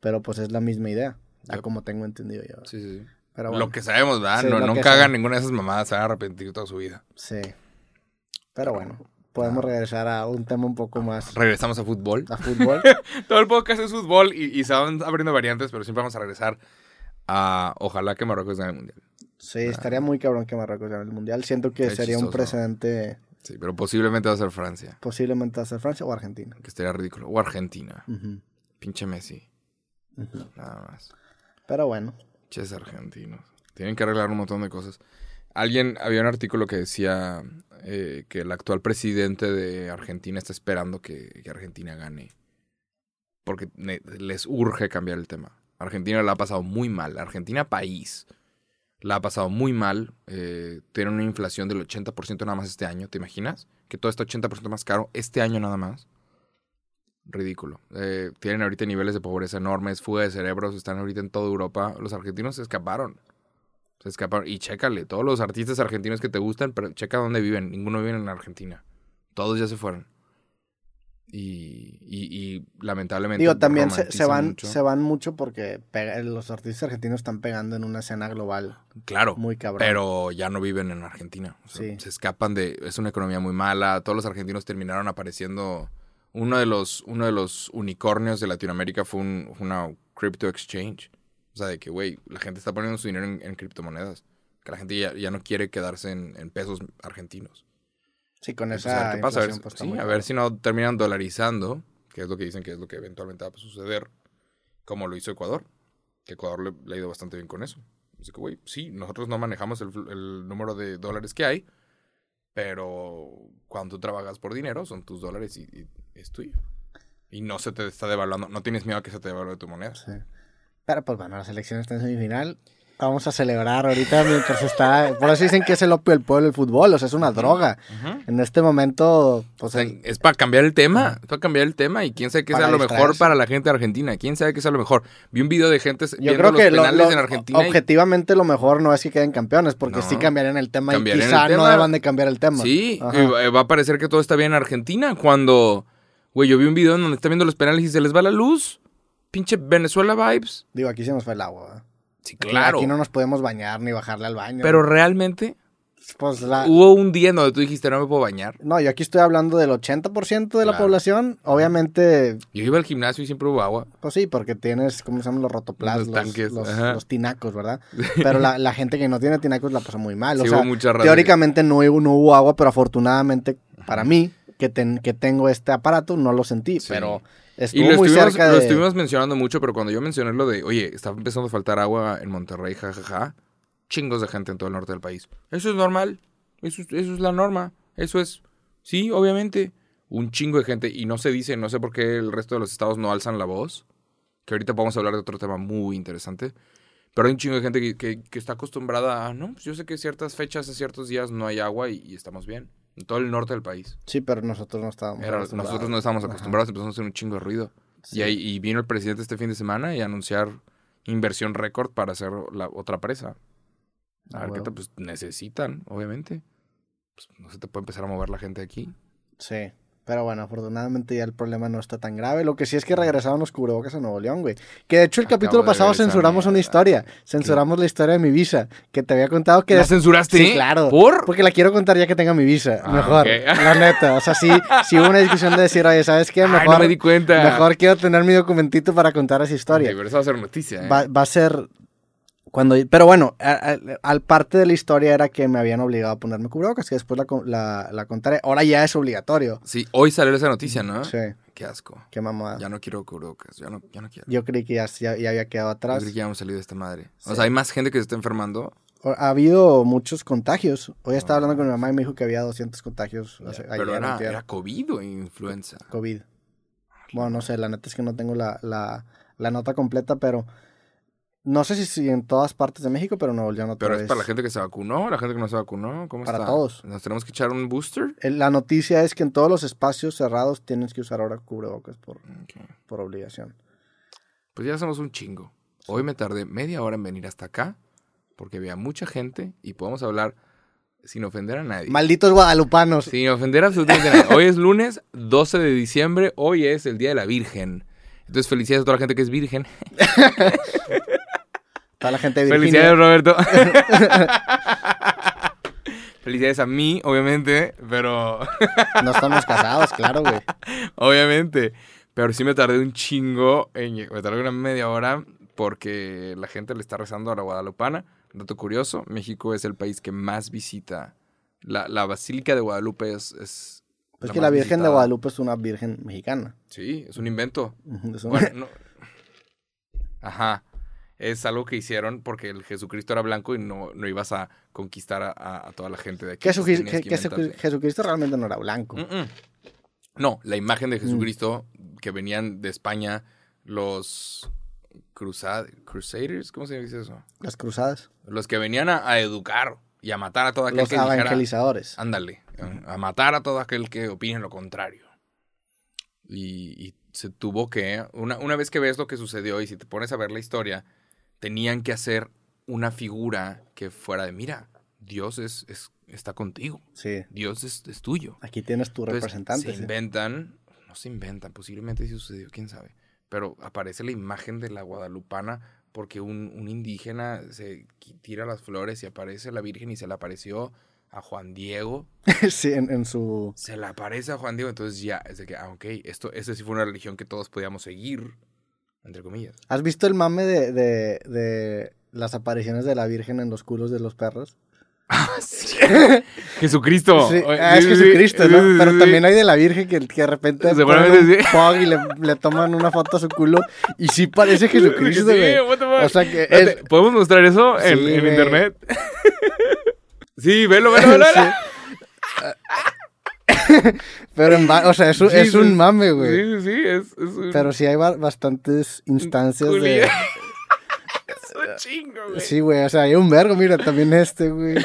S1: pero pues es la misma idea, a como tengo entendido yo.
S2: sí, sí. sí.
S1: Pero bueno,
S2: Lo que sabemos, ¿verdad?
S1: Sí,
S2: no, nunca hagan ninguna de esas mamadas, se van a arrepentir toda su vida.
S1: sí. Pero bueno, podemos regresar a un tema un poco más
S2: Regresamos a fútbol.
S1: a fútbol.
S2: Todo el podcast es fútbol y, y se van abriendo variantes, pero siempre vamos a regresar a ojalá que Marruecos gane el mundial.
S1: Sí, estaría muy cabrón que Marruecos gane el mundial. Siento que
S2: Qué
S1: sería un precedente
S2: Sí, pero posiblemente va a ser Francia,
S1: posiblemente hacer Francia o Argentina.
S2: que estaría ridículo. O Argentina. Pinche Messi. Nada más.
S1: Pero bueno,
S2: Ches argentinos. Tienen que arreglar un montón de cosas. Alguien, había un artículo que decía eh, que el actual presidente de Argentina está esperando que, que Argentina gane. Porque ne- les urge cambiar el tema. Argentina la ha pasado muy mal. Argentina país la ha pasado muy mal. Eh, tiene una inflación del 80% nada más este año. ¿Te imaginas? Que todo está 80% más caro este año nada más. Ridículo. Eh, tienen ahorita niveles de pobreza enormes, fuga de cerebros, están ahorita en toda Europa. Los argentinos se escaparon. Se escaparon. Y chécale, todos los artistas argentinos que te gustan, pero checa dónde viven. Ninguno vive en Argentina. Todos ya se fueron. Y, y, y lamentablemente.
S1: digo, también se, van
S2: mucho.
S1: se van mucho porque pega- los artistas argentinos están pegando en una escena global
S2: Claro.
S1: muy cabrón.
S2: Pero ya no viven en Argentina. O sea,
S1: Sí.
S2: Se escapan de. Es una economía muy mala. Todos los argentinos terminaron apareciendo. Uno de los, uno de los unicornios de Latinoamérica fue un- una crypto exchange. O sea, de que, güey, la gente está poniendo su dinero en, en criptomonedas. Que la gente ya, ya no quiere quedarse en, en pesos argentinos.
S1: sí, con
S2: Entonces,
S1: esa
S2: a ver qué pasa. A ver,
S1: pues,
S2: sí, a si no terminan dolarizando, que es lo que dicen que es lo que eventualmente va a suceder, como lo hizo Ecuador. Que Ecuador le, le ha ido bastante bien con eso. Así que, güey, sí, nosotros no manejamos el, el número de dólares que hay, pero cuando trabajas por dinero, son tus dólares y, y es tuyo. Y no se te está devaluando, no tienes miedo a que se te devalúe tu moneda.
S1: Sí. Pero pues bueno, la selección está en semifinal. Vamos a celebrar ahorita mientras está. Por eso dicen que es el opio del pueblo el fútbol, o sea, es una droga. En este momento,
S2: O
S1: pues
S2: sea,
S1: el-
S2: es para cambiar el tema, es para cambiar el tema y quién sabe qué sea lo mejor para la gente de Argentina, quién sabe qué sea lo mejor. Vi un video de gente
S1: yo
S2: viendo
S1: creo
S2: los
S1: que lo-
S2: penales
S1: lo-
S2: en Argentina y-
S1: objetivamente lo mejor no es que queden campeones, porque
S2: No.
S1: sí cambiarían el tema
S2: Cambiarían
S1: y quizá no deban de cambiar el tema.
S2: Sí,
S1: Ajá.
S2: y va- eh, va a parecer que todo está bien en Argentina cuando, güey, yo vi un video en donde están viendo los penales y se les va la luz. Pinche Venezuela vibes.
S1: Digo, aquí se nos fue el agua.
S2: Sí,
S1: Aquí-
S2: claro.
S1: Aquí no nos podemos bañar ni bajarle al baño.
S2: Pero realmente
S1: pues la,
S2: hubo un día en donde tú dijiste no me puedo bañar.
S1: No, yo aquí estoy hablando del 80% de la población. Obviamente,
S2: Yo iba al gimnasio y siempre hubo agua.
S1: pues sí, porque tienes, ¿cómo se llaman los rotoplas?
S2: Los
S1: Los,
S2: tanques,
S1: los, tinacos, ¿verdad? Pero la, la gente que no tiene tinacos la pasa muy mal. O
S2: Sí,
S1: sea,
S2: hubo mucha raza
S1: teóricamente no hubo, no hubo agua, pero afortunadamente para mí, que, ten- que tengo este aparato, no lo sentí.
S2: Sí.
S1: Pero
S2: Y
S1: estuvo
S2: lo
S1: muy
S2: estuvimos,
S1: cerca
S2: lo
S1: de...
S2: estuvimos mencionando mucho, pero cuando yo mencioné lo de, oye, está empezando a faltar agua en Monterrey, jajaja, chingos de gente en todo el norte del país. Eso es normal, eso, es- eso es la norma, eso es, sí, obviamente, un chingo de gente, y no se dice, no sé por qué el resto de los estados no alzan la voz, que ahorita podemos hablar de otro tema muy interesante, pero hay un chingo de gente que, que- que está acostumbrada a, no, pues yo sé que ciertas fechas, a ciertos días no hay agua y, y estamos bien, en todo el norte del país.
S1: Sí, pero nosotros no estábamos
S2: Era-
S1: acostumbrados.
S2: nosotros no estábamos
S1: Ajá.
S2: acostumbrados, empezamos a hacer un chingo de ruido.
S1: Sí.
S2: Y, ahí, y vino el presidente este fin de semana y a anunciar inversión récord para hacer la otra presa. A
S1: Ah,
S2: ver qué tal, pues necesitan, obviamente. Pues no se te puede empezar a mover la gente aquí.
S1: Sí. Pero bueno, afortunadamente ya el problema no está tan grave. Lo que sí es que regresaron los cubrebocas a Nuevo León, güey. Que de hecho el
S2: Acabo
S1: capítulo pasado censuramos una historia. Censuramos la historia de mi visa. Que te había contado que...
S2: ¿La censuraste?
S1: Sí, claro.
S2: ¿Por?
S1: Porque la quiero contar ya que tenga mi visa.
S2: Ah,
S1: mejor. La neta. O sea, sí, sí hubo una discusión de decir, oye, ¿sabes qué?
S2: Ay,
S1: Mejor,
S2: no me di cuenta.
S1: mejor quiero tener mi documentito para contar esa historia.
S2: Ok, pero eso va a ser noticia, ¿eh?
S1: Va, va a ser cuando pero bueno al parte de la historia era que me habían obligado a ponerme cubrebocas que después la, la, la contaré ahora ya es obligatorio
S2: Sí, hoy salió esa noticia, ¿no?
S1: sí
S2: Qué asco.
S1: qué mamada
S2: Ya no quiero cubrebocas, ya no, ya no quiero.
S1: yo creí que ya, ya, ya había quedado
S2: Yo
S1: atrás
S2: creí que ya hemos salido de esta madre. O sea, hay más gente que se está enfermando.
S1: Ha habido muchos contagios hoy estaba hablando con mi mamá y me dijo que había 200 contagios hace-
S2: pero
S1: ayer,
S2: era, era COVID o influenza.
S1: COVID bueno no sé la neta es que no tengo la, la, la nota completa pero No sé si, si en todas partes de México, pero Nuevo León otra
S2: Pero es para la gente que se vacunó, la gente que no se vacunó, ¿cómo
S1: Para
S2: está?
S1: todos.
S2: ¿Nos tenemos que echar un booster?
S1: La noticia es que en todos los espacios cerrados tienes que usar ahora cubrebocas por, por obligación.
S2: Pues ya somos un chingo. Hoy me tardé media hora en venir hasta acá porque había mucha gente y podemos hablar sin ofender a nadie.
S1: Malditos guadalupanos.
S2: Sin ofender absolutamente a nadie. Hoy es lunes 12 de diciembre, hoy es el Día de la Virgen. Entonces felicidades a toda la gente que es virgen.
S1: Toda la gente de Virginia.
S2: Felicidades Roberto. felicidades a mí, obviamente, pero...
S1: No estamos casados, claro, güey.
S2: Obviamente. Pero sí me tardé un chingo. En, me tardé una media hora porque la gente le está rezando a la Guadalupana. Dato curioso, México es el país que más visita. La, la Basílica de Guadalupe es... es
S1: Pues que la Virgen de
S2: visitada.
S1: Guadalupe es una virgen mexicana.
S2: Sí, es un invento.
S1: Es una-
S2: Bueno, no- Ajá. Es algo que hicieron porque el Jesucristo era blanco y no, no ibas a conquistar a, a- a toda la gente de aquí.
S1: Jesucristo, que-. Jesucristo realmente no era blanco.
S2: No, la imagen
S1: Mm.
S2: de Jesucristo que venían de España los cruzad crusaders, ¿cómo se dice eso?
S1: Las cruzadas.
S2: Los que venían a, a educar y a matar a todo aquel
S1: Los
S2: que dijera,
S1: evangelizadores.
S2: ándale, a matar a todo aquel que opine lo contrario. Y, y se tuvo que, una, una vez que ves lo que sucedió y si te pones a ver la historia, tenían que hacer una figura que fuera de, mira, Dios es, es- está contigo,
S1: Sí.
S2: Dios es, es tuyo.
S1: Aquí tienes tu
S2: Entonces,
S1: representante.
S2: Se
S1: sí.
S2: inventan, no se inventan, posiblemente sí sucedió, quién sabe. Pero aparece la imagen de la guadalupana porque un, un indígena se tira las flores y aparece la Virgen y se le apareció a Juan Diego.
S1: sí, en, en su...
S2: Se le aparece a Juan Diego, entonces ya, es de que, ah, ok, esto, esta sí fue una religión que todos podíamos seguir, entre comillas.
S1: ¿Has visto el mame de, de, de las apariciones de la Virgen en los culos de los perros?
S2: Jesucristo.
S1: Sí,
S2: Oye,
S1: ah, es
S2: sí,
S1: Jesucristo, ¿no? Pero también hay de la Virgen que, que de repente
S2: Seguramente
S1: un y le, le toman una foto a su culo y sí parece Jesucristo, güey. O sea que es...
S2: ¿Podemos mostrar eso en, internet? sí, velo, velo, velo.
S1: Pero en o sea, es, un- es un mame, güey.
S2: Sí, sí, sí, es, es un...
S1: Pero sí hay ba- bastantes instancias de...
S2: Julia. es un chingo, güey.
S1: Sí, güey, o sea, hay un vergo, mira, también este, güey.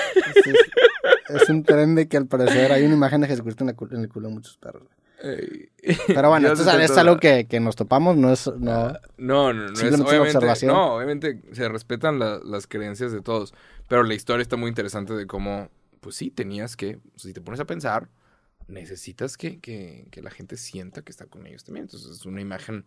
S1: Es, un tren de que al parecer hay una imagen de Jesucristo en, la en el culo de muchos perros.
S2: Ey.
S1: Pero bueno,
S2: Dios
S1: esto es, algo que, que nos topamos, no es... No,
S2: No, no, no. Es, obviamente,
S1: observación.
S2: no, obviamente se respetan la- las creencias de todos. Pero la historia está muy interesante de cómo, pues sí, tenías que, si te pones a pensar, necesitas que, que, que la gente sienta que está con ellos también. Entonces es una imagen,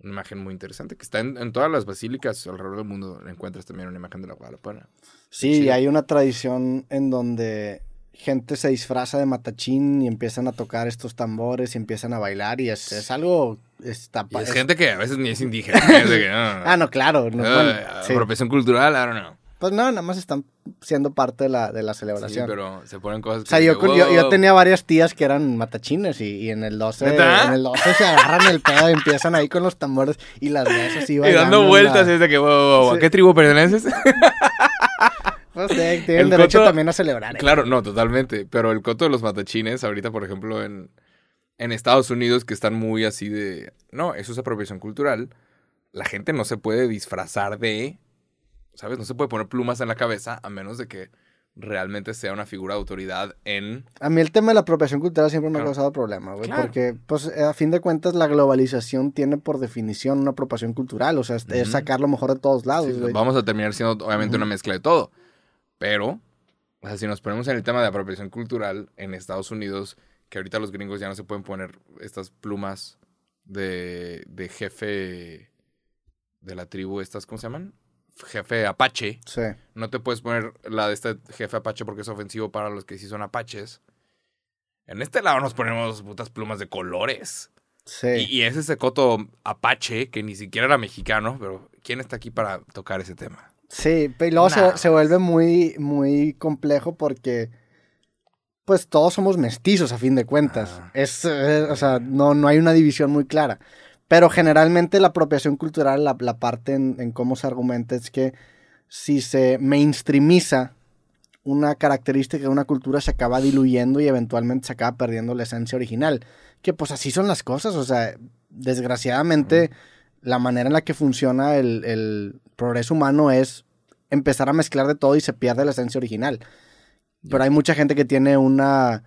S2: una imagen muy interesante que está en, en todas las basílicas alrededor del mundo. Encuentras también una imagen de la Guadalupana.
S1: Sí, hay una tradición en donde gente se disfraza de matachín y empiezan a tocar estos tambores y empiezan a bailar y es, es algo... Está,
S2: Y es
S1: es-
S2: gente que a veces ni es indígena. es de que, no, no, no.
S1: Ah, no, claro. no, bueno, sí.
S2: Apropiación cultural, I don't know.
S1: Pues no, nada más están siendo parte de la, de la
S2: Sí,
S1: celebración.
S2: pero se ponen cosas
S1: O sea, yo, yo, tenía varias tías que eran matachines y, y en el 12
S2: ¿Neta?
S1: en el 12 se agarran el pedo y empiezan ahí con los tambores y las ves así
S2: Y
S1: bailando
S2: dando vueltas,
S1: la-
S2: es de que, wow, wow, wow, ¿a
S1: Sí.
S2: qué tribu perteneces?
S1: Pues sí, tienen
S2: El
S1: derecho
S2: coto-
S1: también a celebrar. ¿eh?
S2: claro, no, totalmente. Pero el coto de los matachines, ahorita, por ejemplo, en, en Estados Unidos, que están muy así de. No, eso es apropiación cultural. La gente no se puede disfrazar de. ¿Sabes? No se puede poner plumas en la cabeza a menos de que realmente sea una figura de autoridad en.
S1: A mí el tema de la apropiación cultural siempre me ha causado problemas, güey.
S2: Claro.
S1: Porque, pues, eh, a fin de cuentas, la globalización tiene por definición una apropiación cultural. O sea, es, sacar lo mejor de todos lados,
S2: Sí,
S1: güey.
S2: vamos a terminar siendo, obviamente, una mezcla de todo. Pero, o sea, si nos ponemos en el tema de apropiación cultural en Estados Unidos, que ahorita los gringos ya no se pueden poner estas plumas de, de jefe de la tribu, estas, ¿cómo se llaman? Jefe Apache.
S1: Sí.
S2: No te puedes poner la de este jefe Apache porque es ofensivo para los que sí son Apaches. En este lado nos ponemos putas plumas de colores.
S1: Sí.
S2: Y, y es ese coto Apache que ni siquiera era mexicano, pero ¿quién está aquí para tocar ese tema?
S1: Sí, pero y luego se- se, vuelve muy, muy complejo porque, pues todos somos mestizos a fin de cuentas.
S2: Ah.
S1: Es, eh, o sea, no, no hay una división muy clara. Pero generalmente la apropiación cultural, la, la parte en, en cómo se argumenta es que si se mainstreamiza una característica de una cultura, se acaba diluyendo y eventualmente se acaba perdiendo la esencia original. Que pues así son las cosas, o sea, desgraciadamente la manera en la que funciona el, el progreso humano es empezar a mezclar de todo y se pierde la esencia original. Pero hay mucha gente que tiene una...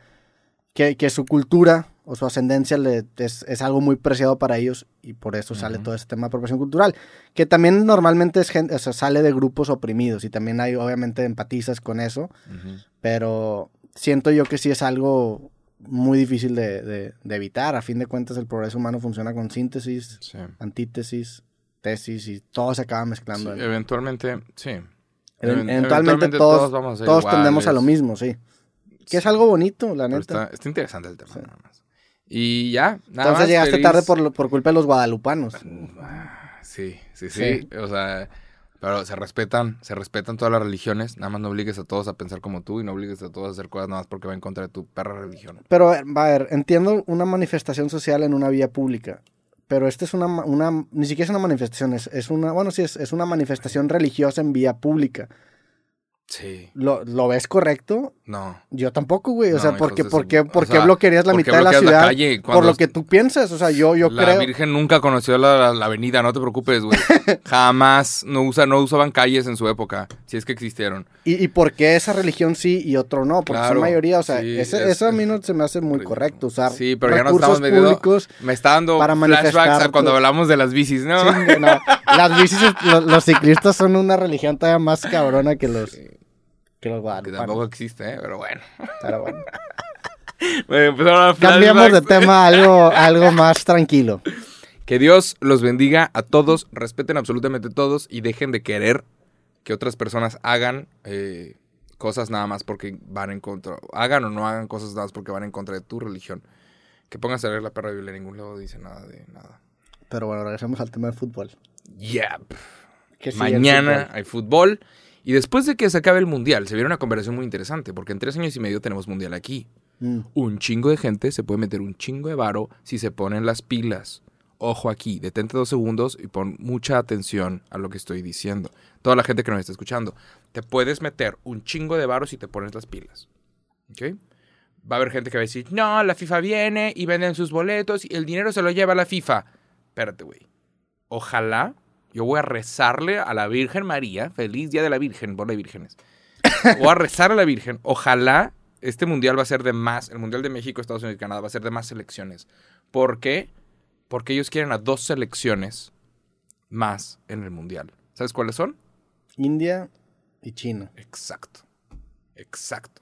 S1: que, que su cultura o su ascendencia le- es, es algo muy preciado para ellos y por eso sale todo este tema de apropiación cultural. Que también normalmente es gente, o sea, sale de grupos oprimidos y también hay, obviamente, empatizas con eso, pero siento yo que sí es algo muy difícil de, de- de evitar. A fin de cuentas, el progreso humano funciona con síntesis,
S2: Sí.
S1: antítesis, tesis y todo se acaba mezclando.
S2: Sí, eventualmente, sí.
S1: Even-
S2: Even-
S1: eventualmente, todos,
S2: ser
S1: todos tendemos a lo mismo, sí. Que es algo bonito, la neta.
S2: está, está interesante el tema,
S1: Sí.
S2: nada más. Y ya, nada
S1: Entonces
S2: más,
S1: llegaste
S2: feliz.
S1: tarde por, por culpa de los guadalupanos.
S2: Ah, Sí, sí,
S1: Sí.
S2: sí, O sea, pero se respetan, se respetan todas las religiones. Nada más no obligues a todos a pensar como tú y no obligues a todos a hacer cosas nada más porque va en contra de tu perra religión.
S1: Pero, a ver, va a ver, entiendo una manifestación social en una vía pública, pero esta es una, una ni siquiera es una manifestación, es, es una, bueno, sí, es, es una manifestación religiosa en vía pública.
S2: Sí,
S1: ¿Lo, lo ves correcto?
S2: No.
S1: Yo tampoco, güey. O
S2: No,
S1: sea,
S2: hijos
S1: ¿por qué,
S2: de
S1: por qué, bloquearías la
S2: ¿por qué
S1: mitad de la
S2: bloqueas la
S1: ciudad?
S2: calle
S1: por lo que tú piensas. O sea, yo, yo
S2: la
S1: creo...
S2: Virgen nunca conoció la, la avenida, no te preocupes, güey. Jamás no, usa, no usaban calles en su época, si es que existieron.
S1: ¿Y, y por qué esa religión sí y otro no? Porque
S2: Claro,
S1: son mayoría, o sea,
S2: sí,
S1: ese-
S2: es-
S1: eso a mí no se me hace muy correcto, usar
S2: Sí, pero ya nos
S1: recursos
S2: estamos
S1: públicos.
S2: Me está dando
S1: Para
S2: flashbacks a cuando hablamos de las bicis, ¿no?
S1: No. Las bicis, lo- los, ciclistas son una religión todavía más cabrona que los, que los
S2: Que tampoco existe, ¿eh? Pero bueno.
S1: Pero bueno.
S2: Dar
S1: Cambiamos de tema a algo, algo más tranquilo.
S2: Que Dios los bendiga a todos, respeten absolutamente todos y dejen de querer que otras personas hagan eh, cosas nada más porque van en contra. Hagan o no hagan cosas nada más porque van en contra de tu religión. Que pongas a leer la perra Biblia, en ningún lado dice nada de nada.
S1: Pero bueno, regresemos al tema del fútbol. El
S2: Mañana
S1: fútbol.
S2: hay fútbol. Y después de que se acabe el mundial, se viene una conversación muy interesante, porque en tres años y medio tenemos mundial aquí.
S1: Mm.
S2: Un chingo de gente se puede meter un chingo de varo si se ponen las pilas. Ojo aquí, detente dos segundos y pon mucha atención a lo que estoy diciendo. Toda la gente que nos está escuchando, te puedes meter un chingo de varo si te pones las pilas. ¿Ok? Va a haber gente que va a decir, no, la FIFA viene y venden sus boletos y el dinero se lo lleva la FIFA. Espérate, güey. Ojalá yo voy a rezarle a la Virgen María, feliz Día de la Virgen, por las vírgenes. Voy a rezar a la Virgen. Ojalá este mundial va a ser de más, el mundial de México, Estados Unidos y Canadá va a ser de más selecciones. ¿Por qué? Porque ellos quieren a dos selecciones más en el mundial. ¿Sabes cuáles son?
S1: India y China.
S2: Exacto. Exacto.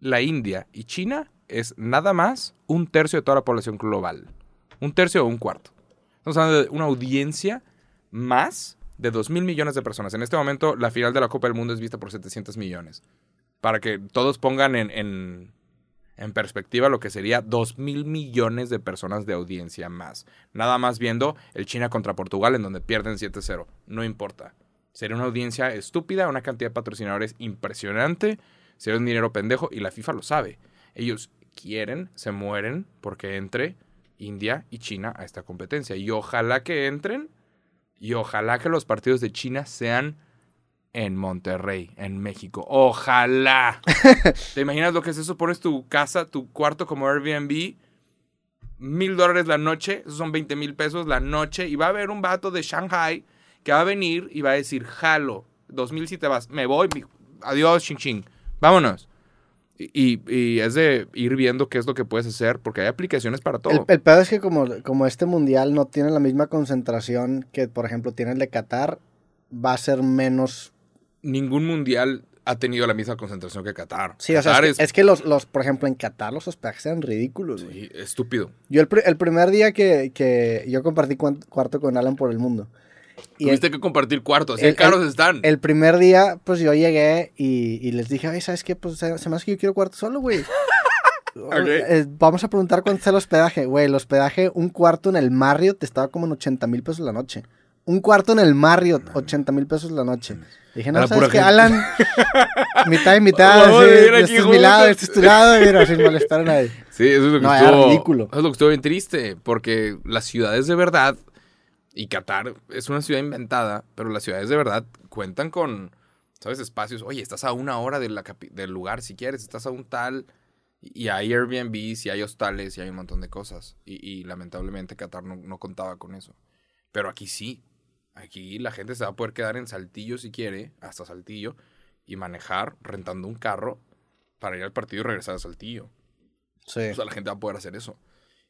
S2: La India y China es nada más un tercio de toda la población global. Un tercio o un cuarto. Estamos hablando de una audiencia más de 2 mil millones de personas. En este momento, la final de la Copa del Mundo es vista por 700 millones. Para que todos pongan en, en, perspectiva lo que sería 2 mil millones de personas de audiencia más. Nada más viendo el China contra Portugal, en donde pierden 7-0. No importa. Sería una audiencia estúpida, una cantidad de patrocinadores impresionante, sería un dinero pendejo y la FIFA lo sabe. Ellos quieren, se mueren porque entre India y China a esta competencia. Y ojalá que entren y ojalá que los partidos de China sean en Monterrey, en México. Ojalá. ¿Te imaginas lo que es eso? Pones tu casa, tu cuarto como Airbnb, mil dólares la noche, esos son 20 mil pesos la noche, y va a haber un vato de Shanghai que va a venir y va a decir, jalo, dos mil si te vas, me voy, adiós, ching ching, vámonos. Y, es de ir viendo qué es lo que puedes hacer, porque hay aplicaciones para todo.
S1: El, el pedo es que como, como este mundial no tiene la misma concentración que, por ejemplo, tiene el de Qatar, va a ser menos...
S2: Ningún mundial ha tenido la misma concentración que Qatar.
S1: Sí, o sea,
S2: Qatar
S1: es que, es que los, los, por ejemplo, en Qatar los hospedajes eran ridículos, güey.
S2: sí, estúpido.
S1: Yo el, el primer día que, que yo compartí cuarto con Alan por el mundo. Y el,
S2: Tuviste que compartir cuartos, así
S1: el-
S2: caros están.
S1: el primer día, pues yo llegué y, y les dije, ay, ¿sabes qué? Pues se, se me hace que yo quiero cuarto solo, güey. Eh, Vamos a preguntar cuánto está el hospedaje. Güey, el hospedaje, un cuarto en el Marriott estaba como en 80 mil pesos la noche. Un cuarto en el Marriott, 80 mil pesos la noche. Dije, no, ¿sabes qué. Alan? mitad y mitad,
S2: vivir aquí
S1: este es mi lado,
S2: juntos.
S1: este es tu lado, mira, sin molestar a nadie.
S2: Sí, eso es lo que
S1: No,
S2: estuvo.
S1: ridículo.
S2: Eso es lo que estuvo bien triste, porque las ciudades de verdad, y Qatar es una ciudad inventada, pero las ciudades de verdad cuentan con, ¿sabes? Espacios. Oye, estás a una hora de la capi- del lugar si quieres, estás a un tal. Y hay Airbnbs, y hay hostales, y hay un montón de cosas. Y, y lamentablemente Qatar no, no contaba con eso. Pero aquí sí. Aquí la gente se va a poder quedar en Saltillo si quiere, hasta Saltillo, y manejar rentando un carro para ir al partido y regresar a Saltillo.
S1: Sí.
S2: O sea, la gente va a poder hacer eso.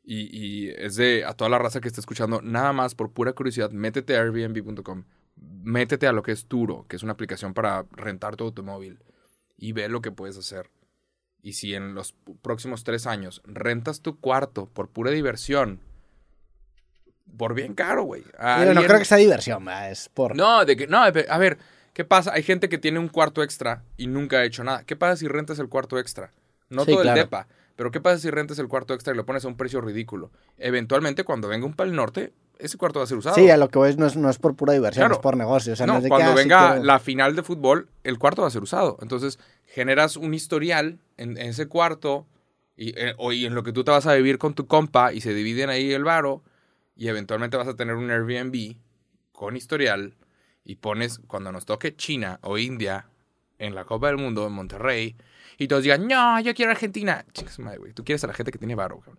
S2: Y, y es de a toda la raza que está escuchando, nada más por pura curiosidad, métete a Airbnb.com, métete a lo que es Turo, que es una aplicación para rentar tu automóvil, y ve lo que puedes hacer. Y si en los próximos tres años rentas tu cuarto por pura diversión, por bien caro, güey.
S1: no creo que sea diversión, es por...
S2: no, de que, no, a ver, ¿qué pasa? Hay gente que tiene un cuarto extra y nunca ha hecho nada. ¿Qué pasa si rentas el cuarto extra? No
S1: Sí,
S2: todo
S1: claro.
S2: el depa, pero ¿qué pasa si rentas el cuarto extra y lo pones a un precio ridículo? Eventualmente, cuando venga un pal norte, ese cuarto va a ser usado.
S1: Sí, a lo que voy no es, no es por pura diversión,
S2: Claro.
S1: es por negocio. O sea, no,
S2: no,
S1: es de que,
S2: cuando
S1: ah, sí
S2: venga
S1: quiero-
S2: la final de fútbol, el cuarto va a ser usado. Entonces, generas un historial en, en ese cuarto y, eh, o- y en lo que tú te vas a vivir con tu compa y se dividen ahí el varo y eventualmente vas a tener un Airbnb con historial y pones, cuando nos toque China o India en la Copa del Mundo en Monterrey y todos digan, no, yo quiero Argentina. Chingas madre, güey. Tú quieres a la gente que tiene varo, cabrón.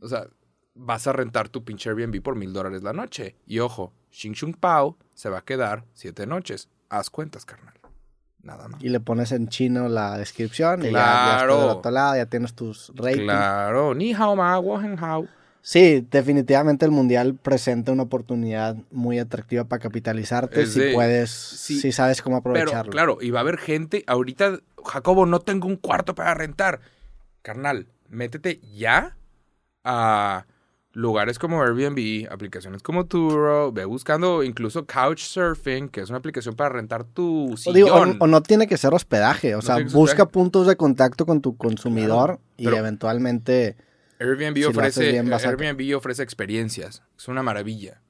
S2: O sea, vas a rentar tu pinche Airbnb por mil dólares la noche. Y ojo, Xing Shung Pao se va a quedar siete noches. Haz cuentas, carnal. Nada más.
S1: Y le pones en chino la descripción y ya, ya
S2: Claro.
S1: del otro lado, ya tienes tus ratings.
S2: Claro. Ni hao ma, hao.
S1: Sí, definitivamente el mundial presenta una oportunidad muy atractiva para capitalizarte
S2: Es
S1: si
S2: de-
S1: puedes,
S2: sí.
S1: si sabes cómo
S2: Pero,
S1: aprovecharlo.
S2: claro, y va a haber gente. Ahorita, Jacobo, no tengo un cuarto para rentar. Carnal, métete ya a lugares como Airbnb, aplicaciones como Turo, ve buscando incluso Couchsurfing, que es una aplicación para rentar tu
S1: O,
S2: sillón.
S1: digo, o- o no tiene que ser hospedaje, o
S2: No
S1: sea, busca
S2: hospedaje.
S1: puntos de contacto con tu consumidor y eventualmente
S2: Airbnb,
S1: Si
S2: ofrece,
S1: bien,
S2: Airbnb ofrece experiencias. Es una maravilla.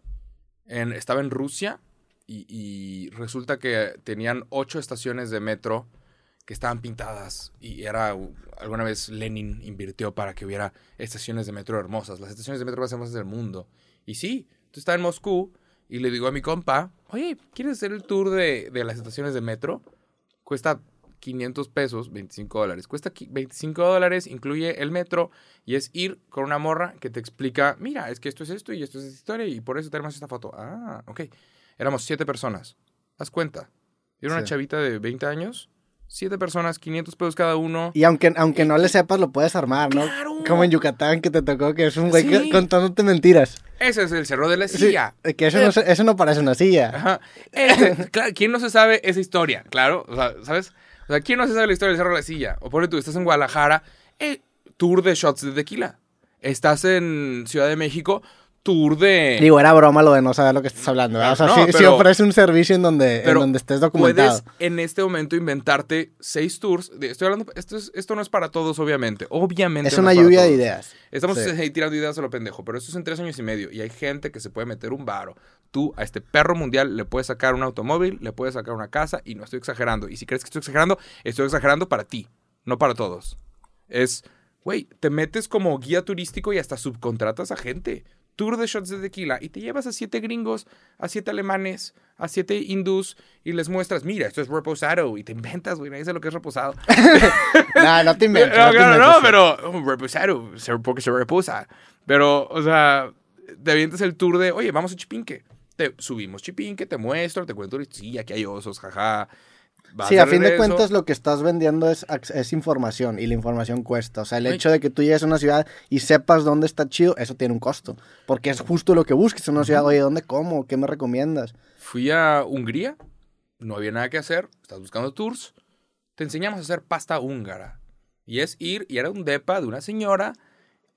S2: En- estaba en Rusia y, y resulta que tenían ocho estaciones de metro que estaban pintadas. Y era. Alguna vez Lenin invirtió para que hubiera estaciones de metro hermosas. Las estaciones de metro más hermosas del mundo. Y sí, tú estás en Moscú y le digo a mi compa: Oye, ¿quieres hacer el tour de, de las estaciones de metro? Cuesta 500 pesos, 25 dólares. Cuesta qui- 25 dólares, incluye el metro y es ir con una morra que te explica, mira, es que esto es esto y esto es esta historia y por eso tenemos esta foto. Ah, ok. Éramos siete personas. Haz cuenta. Era una
S1: Sí.
S2: chavita de 20 años, siete personas, 500 pesos cada uno.
S1: Y aunque, aunque no le sepas, lo puedes armar, ¿no?
S2: ¡Claro!
S1: Como en Yucatán, que te tocó que es un güey
S2: Sí.
S1: contándote mentiras.
S2: Ese es el cerro de la
S1: Sí,
S2: silla.
S1: que eso, no, se- eso no parece una silla.
S2: Ajá. Este, claro, ¿Quién no se sabe esa historia? Claro, o sea, ¿sabes? O sea, ¿quién no se sabe la historia del Cerro de la Silla? O por tú, estás en Guadalajara, eh, tour de shots de tequila. Estás en Ciudad de México, tour de...
S1: Digo, era broma lo de no saber lo que estás hablando. ¿verdad? O sea,
S2: No, pero-
S1: ofrece un servicio en donde, en
S2: pero
S1: donde estés documentado.
S2: Puedes en este momento inventarte seis tours. estoy hablando, esto, es- esto no es para todos, obviamente. Obviamente.
S1: Es una lluvia de ideas.
S2: Estamos
S1: Sí.
S2: tirando ideas a lo pendejo, pero esto es en tres años y medio y hay gente que se puede meter un varo. Tú a este perro mundial le puedes sacar un automóvil, le puedes sacar una casa y no estoy exagerando. Y si crees que estoy exagerando, estoy exagerando para ti, no para todos. Es, güey, te metes como guía turístico y hasta subcontratas a gente. Tour de shots de tequila y te llevas a siete gringos, a siete alemanes, a siete hindús y les muestras, mira, esto es reposado y te inventas, güey, nadie sabe lo que es reposado.
S1: no, no te inventes.
S2: No,
S1: no te
S2: pero oh, reposado, porque se reposa. Pero, o sea, te avientas el tour de, oye, vamos a Chipinque. Te subimos Chipinque, te muestro, te cuento, sí, aquí hay osos, jaja. Vas
S1: Sí, a fin de cuentas lo que estás vendiendo es, ac- es información y la información cuesta. O sea, el
S2: Ay.
S1: hecho de que tú llegues a una ciudad y sepas dónde está chido, eso tiene un costo. Porque es justo lo que busques en una ciudad. Oye, ¿dónde como? ¿Qué me recomiendas?
S2: Fui a Hungría, no había nada que hacer, estás buscando tours, te enseñamos a hacer pasta húngara. Y es ir, y era un depa de una señora,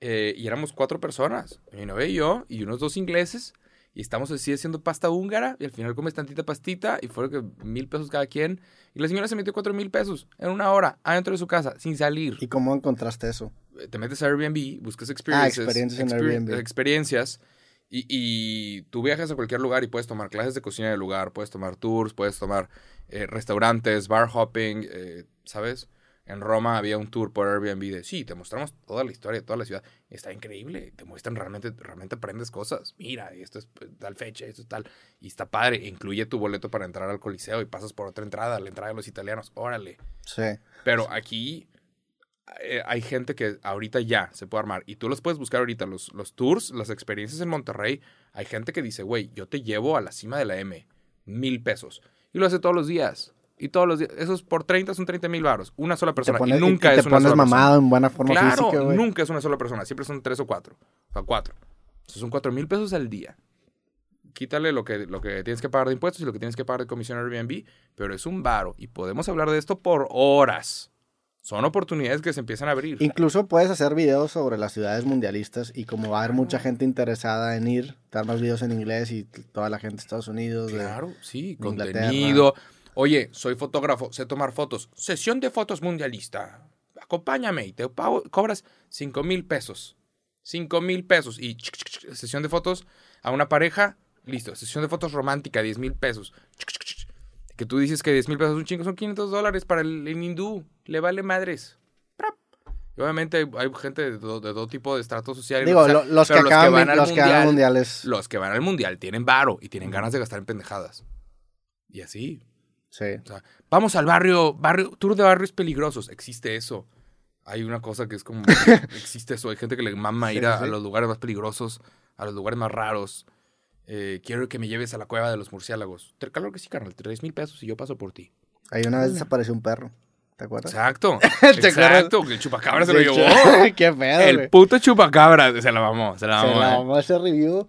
S2: eh, y éramos cuatro personas, mi novia y yo, y unos dos ingleses, y estamos así haciendo pasta húngara, y al final comes tantita pastita, y fueron que mil pesos cada quien, y la señora se metió cuatro mil pesos en una hora, adentro de su casa, sin salir.
S1: ¿Y cómo encontraste eso?
S2: Te metes a Airbnb, buscas experiencias,
S1: Ah, experiencias en
S2: exper-
S1: Airbnb.
S2: experiencias y, y tú viajas a cualquier lugar y puedes tomar clases de cocina del lugar, puedes tomar tours, puedes tomar eh, restaurantes, bar hopping, eh, ¿sabes? En Roma había un tour por Airbnb de, sí, te mostramos toda la historia de toda la ciudad. Está increíble, te muestran realmente, realmente aprendes cosas. Mira, esto es eh, tal fecha, esto es tal. Y está padre, incluye tu boleto para entrar al Coliseo y pasas por otra entrada, la entrada de los italianos. Órale.
S1: Sí.
S2: Pero aquí eh, hay gente que ahorita ya se puede armar. Y tú los puedes buscar ahorita, los, los tours, las experiencias en Monterrey. Hay gente que dice, güey, yo te llevo a la cima de la M, mil pesos. Y lo hace todos los días. Y todos los días. Esos por 30 son 30 mil baros. Una sola persona.
S1: pones-
S2: y nunca
S1: y te
S2: es una
S1: pones
S2: sola
S1: mamado en buena forma
S2: persona. Claro,
S1: física, güey.
S2: nunca es una sola persona. Siempre son tres o cuatro. O sea, cuatro. Entonces son cuatro mil pesos al día. Quítale lo que, lo que tienes que pagar de impuestos y lo que tienes que pagar de comisión Airbnb. Pero es un varo. Y podemos hablar de esto por horas. Son oportunidades que se empiezan a abrir.
S1: Incluso puedes hacer videos sobre las ciudades mundialistas y como va a haber mucha gente interesada en ir, dar más videos en inglés y toda la gente de Estados Unidos. de-
S2: Claro, sí,
S1: de Inglaterra.
S2: Oye, soy fotógrafo, sé tomar fotos. Sesión de fotos mundialista. Acompáñame y te pago- cobras 5 mil pesos. 5 mil pesos. Y sesión de fotos a una pareja, listo. Sesión de fotos romántica, 10 mil pesos. Que tú dices que 10 mil pesos es un chingo, son 500 dólares para el, el hindú. Le vale madres. Y obviamente hay, hay gente de, todo- de todo tipo de estrato social. y
S1: Digo,
S2: sea,
S1: lo- los que
S2: van al
S1: los que van al mundial es...
S2: los que van al mundial tienen varo y tienen ganas de gastar en pendejadas. Y así.
S1: Sí.
S2: O sea, vamos al barrio, barrio, tour de barrios peligrosos. Existe eso. Hay una cosa que es como. existe eso. Hay gente que le mama
S1: Sí,
S2: ir a,
S1: sí,
S2: a
S1: sí.
S2: los lugares más peligrosos, a los lugares más raros. Eh, quiero que me lleves a la cueva de los murciélagos. Te- Claro que sí, carnal. Tres mil pesos y yo paso por ti.
S1: Ahí una vez desapareció un perro. ¿Te acuerdas?
S2: Exacto.
S1: acuerdas?
S2: Exacto. Que el chupacabra se lo llevó.
S1: Qué pedo,
S2: El puto chupacabra se la mamó. Se la
S1: Se
S2: mamó.
S1: la
S2: eh.
S1: mamó ese review.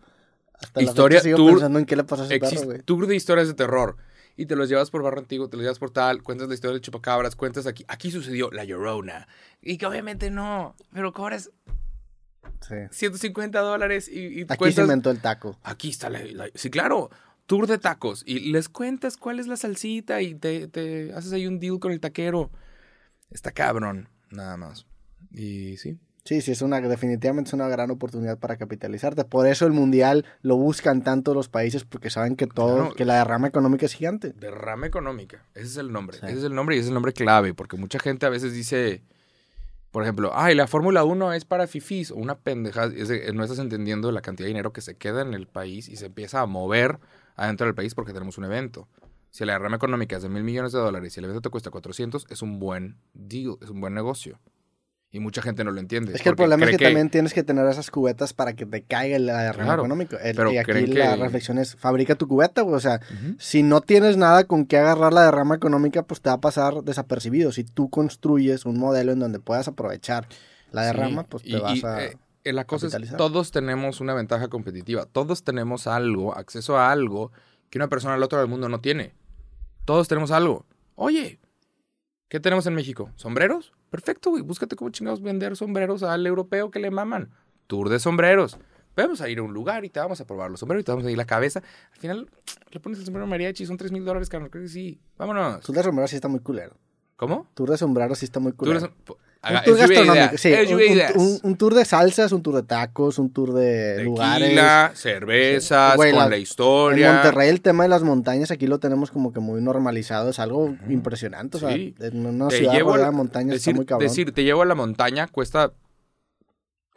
S1: Hasta
S2: Historia,
S1: la fecha sigo
S2: tour-
S1: pensando en qué le pasó a ese perro, güey.
S2: tour de historias de terror. Y te los llevas por Barrio Antiguo, te los llevas por tal, cuentas la historia del chupacabras, cuentas aquí. Aquí sucedió la Llorona. Y que obviamente no, pero cobras
S1: Sí.
S2: 150 dólares y, y
S1: Aquí
S2: cuentas...
S1: se inventó el taco.
S2: Aquí está la, la- Sí, claro. Tour de tacos. Y les cuentas cuál es la salsita y te, te haces ahí un deal con el taquero. Está cabrón, nada más. Y sí.
S1: Sí, sí, es una, definitivamente es una gran oportunidad para capitalizarte. Por eso el mundial lo buscan tanto los países, porque saben que todo, que la derrama económica es gigante.
S2: Derrama económica. Ese es el nombre.
S1: Sí.
S2: Ese es el nombre y ese es el nombre clave. Porque mucha gente a veces dice, por ejemplo, ay, la Fórmula 1 es para fifís o una pendejada. No estás entendiendo la cantidad de dinero que se queda en el país y se empieza a mover adentro del país porque tenemos un evento. Si la derrama económica es de mil millones de dólares y el evento te cuesta 400, es un buen deal, es un buen negocio. Y mucha gente no lo entiende.
S1: Es que el problema es que, también tienes que tener esas cubetas para que te caiga la derrama
S2: Claro,
S1: económica. El-
S2: pero
S1: y aquí la
S2: que-
S1: reflexión es, fabrica tu cubeta, güey. O sea, si no tienes nada con qué agarrar la derrama económica, pues te va a pasar desapercibido. Si tú construyes un modelo en donde puedas aprovechar la
S2: Sí,
S1: derrama, pues te
S2: y-
S1: vas
S2: y,
S1: a...
S2: eh, eh, la cosa es, todos tenemos una ventaja competitiva. Todos tenemos algo, acceso a algo que una persona al otro del mundo no tiene. Todos tenemos algo. Oye, ¿qué tenemos en México? ¿Sombreros? Perfecto, güey. Búscate cómo chingados vender sombreros al europeo que le maman. Tour de sombreros. Vamos a ir a un lugar y te vamos a probar los sombreros y te vamos a ir la cabeza. Al final, le pones el sombrero mariachi, son 3 mil dólares, carnal. Creo que sí. Vámonos.
S1: Tour de sombrero sí está muy culero.
S2: ¿Cómo?
S1: Tour de sombrero sí está muy
S2: Tour de
S1: Un tour gastronómico, sí. Un, tour de salsas, un tour de tacos, un tour de lugares.
S2: Tequila, cervezas,
S1: Güey,
S2: con
S1: la-
S2: la
S1: En
S2: historia.
S1: Monterrey el tema de las montañas aquí lo tenemos como que muy normalizado, es algo impresionante, o sea,
S2: Sí.
S1: en una
S2: Te
S1: ciudad
S2: llevo a la- decir,
S1: está muy cabrón.
S2: decir, te llevo a la montaña, cuesta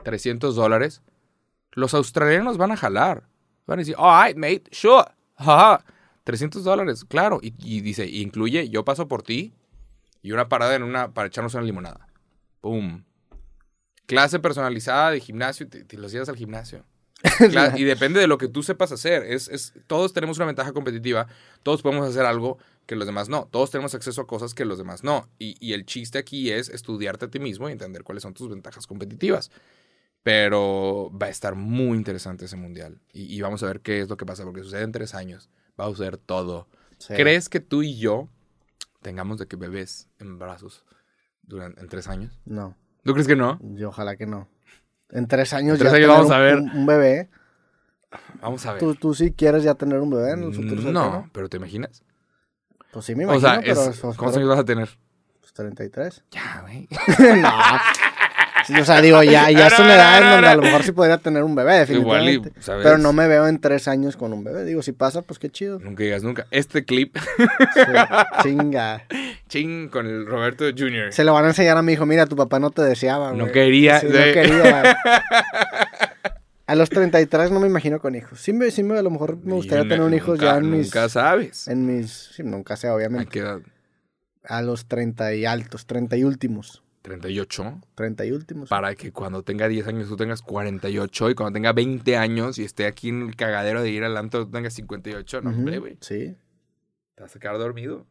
S2: 300 dólares. Los australianos van a jalar. Van a decir, all right, mate, sure. Ajá. 300 dólares, claro. Y, y dice, incluye, yo paso por ti y una parada en una, para echarnos una limonada. Pum. Clase personalizada de gimnasio, te, te los llevas al gimnasio. Y depende de lo que tú sepas hacer. Es, es, todos tenemos una ventaja competitiva. Todos podemos hacer algo que los demás no. Todos tenemos acceso a cosas que los demás no. Y, y el chiste aquí es estudiarte a ti mismo y entender cuáles son tus ventajas competitivas. Pero va a estar muy interesante ese mundial. Y, y vamos a ver qué es lo que pasa, porque sucede en tres años. Va a suceder todo.
S1: Sí.
S2: ¿Crees que tú y yo tengamos de que bebés en brazos durante, en tres años?
S1: No,
S2: ¿Tú crees que no?
S1: yo ojalá que no. En tres años
S2: tres
S1: ya
S2: años vamos a
S1: un-
S2: ver.
S1: Un, un bebé.
S2: Vamos a ver.
S1: ¿Tú, tú sí quieres ya tener un bebé en el futuro
S2: no,
S1: cercano?
S2: pero ¿te imaginas?
S1: Pues sí me
S2: O
S1: imagino,
S2: sea,
S1: pero...
S2: es- ¿cuántos años vas a tener?
S1: pues 33.
S2: Ya, güey.
S1: no. Sí, o sea, digo, ya, ya es una edad en donde a lo mejor sí podría tener un bebé,
S2: Igual y,
S1: definitivamente.
S2: ¿sabes?
S1: Pero no me veo en tres años con un bebé. Digo, si pasa, pues qué chido.
S2: Nunca digas nunca. Este clip,
S1: Sí, chinga.
S2: ching, con el Roberto Jr.
S1: Se lo van a enseñar a mi hijo. Mira, tu papá no te deseaba.
S2: No
S1: güey".
S2: quería,
S1: Sí, no
S2: sí.
S1: quería. A los 33 no me imagino con hijos. Sí, me, sí me- a lo mejor me gustaría tener un
S2: nunca-
S1: hijo ya en mis...
S2: Nunca sabes.
S1: En mis... Sí, nunca sé,
S2: ¿A
S1: obviamente.
S2: qué edad?
S1: A los 30 y altos, 30 y últimos.
S2: 38
S1: 30 y últimos.
S2: para que cuando tenga 10 años tú tengas 48 y cuando tenga 20 años y esté aquí en el cagadero de ir al antro tú tengas 58. No,
S1: Ujú,
S2: hombre, güey.
S1: Sí,
S2: Te vas a quedar dormido.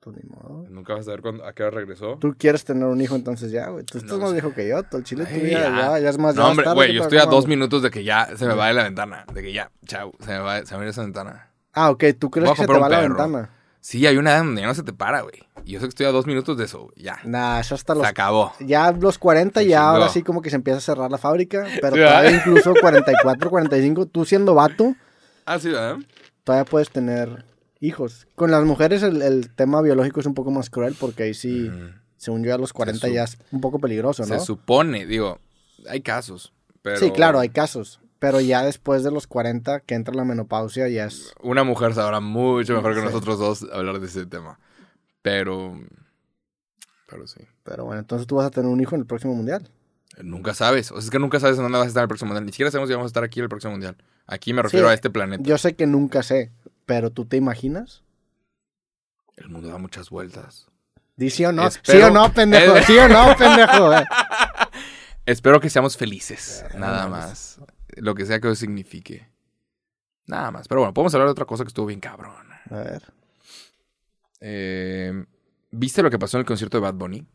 S1: pues ni modo.
S2: Nunca vas a saber cuándo- a qué hora regresó.
S1: Tú quieres tener un hijo entonces ya, güey. Tú estás
S2: No
S1: más viejo que yo. El chile tú
S2: Ay,
S1: ya, ya, ya es más.
S2: No, hombre, güey, yo estoy a dos minutos de que ya se me va de la ventana. De que ya, chao, se me va, se me va esa ventana.
S1: Ah, ok. ¿Tú crees que se te va la ventana?
S2: Sí, hay una edad donde ya no se te para, güey. Y yo sé que estoy a dos minutos de eso, güey. Ya.
S1: Nah, eso hasta
S2: Se
S1: los...
S2: acabó.
S1: Ya los 40
S2: Se
S1: ya ahora sí como que se empieza a cerrar la fábrica. Pero
S2: Sí,
S1: todavía
S2: ¿verdad?
S1: incluso 44, 45, tú siendo vato,
S2: Ah, sí, ¿verdad?
S1: todavía puedes tener hijos. Con las mujeres el, el tema biológico es un poco más cruel porque ahí sí, según yo, a los 40
S2: su-
S1: ya es un poco peligroso, ¿no?
S2: Se supone, digo, hay casos. Pero
S1: Sí, claro, hay casos. Pero ya después de los 40 que entra la menopausia ya es...
S2: Una mujer sabrá mucho mejor que
S1: Sí.
S2: nosotros dos hablar de ese tema. Pero. Pero sí.
S1: Pero bueno, entonces tú vas a tener un hijo en el próximo mundial.
S2: Nunca sabes. O sea, es que nunca sabes en dónde vas a estar en el próximo mundial. Ni siquiera sabemos si vamos a estar aquí en el próximo mundial. Aquí me refiero
S1: Sí.
S2: a este planeta.
S1: Yo sé que nunca sé, pero ¿tú te imaginas?
S2: El mundo da muchas vueltas.
S1: Di sí o no.
S2: Espero-
S1: Sí o no, pendejo.
S2: Eh.
S1: Sí o no, pendejo. eh.
S2: Espero que seamos felices.
S1: Pero
S2: Nada más. Lo que sea que eso signifique. Nada más. Pero bueno, podemos hablar de otra cosa que estuvo bien cabrón.
S1: A ver.
S2: Eh, ¿Viste lo que pasó en el concierto de Bad Bunny?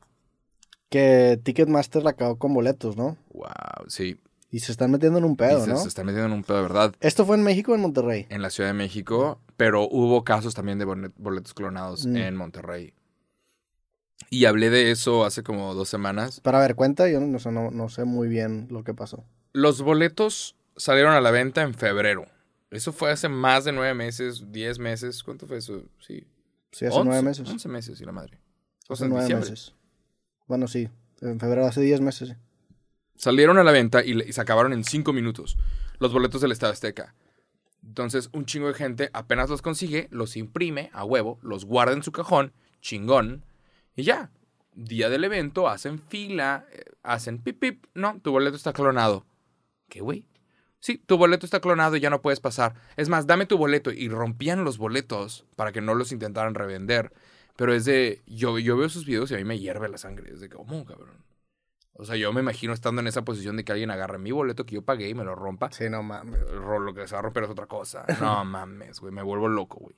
S1: Que Ticketmaster la acabó con boletos, ¿no?
S2: Wow, sí.
S1: Y se están metiendo en un pedo,
S2: se,
S1: ¿no?
S2: se están metiendo en un pedo de verdad.
S1: ¿Esto fue en México o en Monterrey?
S2: en la Ciudad de México, pero hubo casos también de boletos clonados
S1: Mm.
S2: en Monterrey. Y hablé de eso hace como dos semanas.
S1: Para ver, cuenta, yo no, no, no sé muy bien lo que pasó.
S2: Los boletos salieron a la venta en febrero. Eso fue hace más de nueve meses, diez meses. ¿Cuánto fue eso? Sí.
S1: Sí, hace nueve meses.
S2: Once meses, y la madre. O sea,
S1: nueve meses. Bueno, sí. En febrero, hace diez meses. sí.
S2: Salieron a la venta y, y se acabaron en cinco minutos. Los boletos del Estado Azteca. Entonces, un chingo de gente apenas los consigue, los imprime a huevo, los guarda en su cajón, chingón, y ya. Día del evento, hacen fila, eh, hacen pip pip. No, tu boleto está clonado. ¿Qué, güey? Sí, tu boleto está clonado y ya no puedes pasar. Es más, dame tu boleto. Y rompían los boletos para que no los intentaran revender. Pero es de. Yo, yo veo sus videos y a mí me hierve la sangre. Es de, ¿cómo, cabrón? O sea, yo me imagino estando en esa posición de que alguien agarre mi boleto que yo pagué y me lo rompa.
S1: Sí, no mames.
S2: Ro- Lo que se va a romper es otra cosa. No mames, güey. Me vuelvo loco, güey.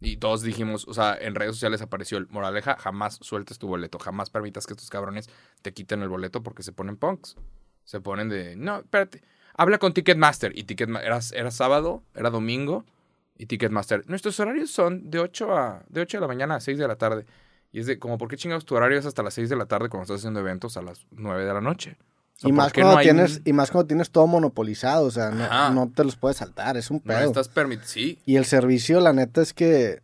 S2: Y todos dijimos, o sea, en redes sociales apareció el moraleja, jamás sueltes tu boleto, jamás permitas que estos cabrones te quiten el boleto porque se ponen punks. Se ponen de, no, espérate, habla con Ticketmaster. Y Ticketmaster, era, era sábado, era domingo, y Ticketmaster, nuestros horarios son de 8, a, de 8 de la mañana a 6 de la tarde. Y es de, como, ¿por qué chingados tu horario es hasta las 6 de la tarde cuando estás haciendo eventos a las 9 de la noche? O sea,
S1: Y
S2: ¿por
S1: más, cuando
S2: no
S1: tienes,
S2: un-
S1: y más cuando tienes todo monopolizado, o sea, no, no te los puedes saltar, es un
S2: No
S1: pedo.
S2: estás permitido, sí.
S1: Y el servicio, la neta, es que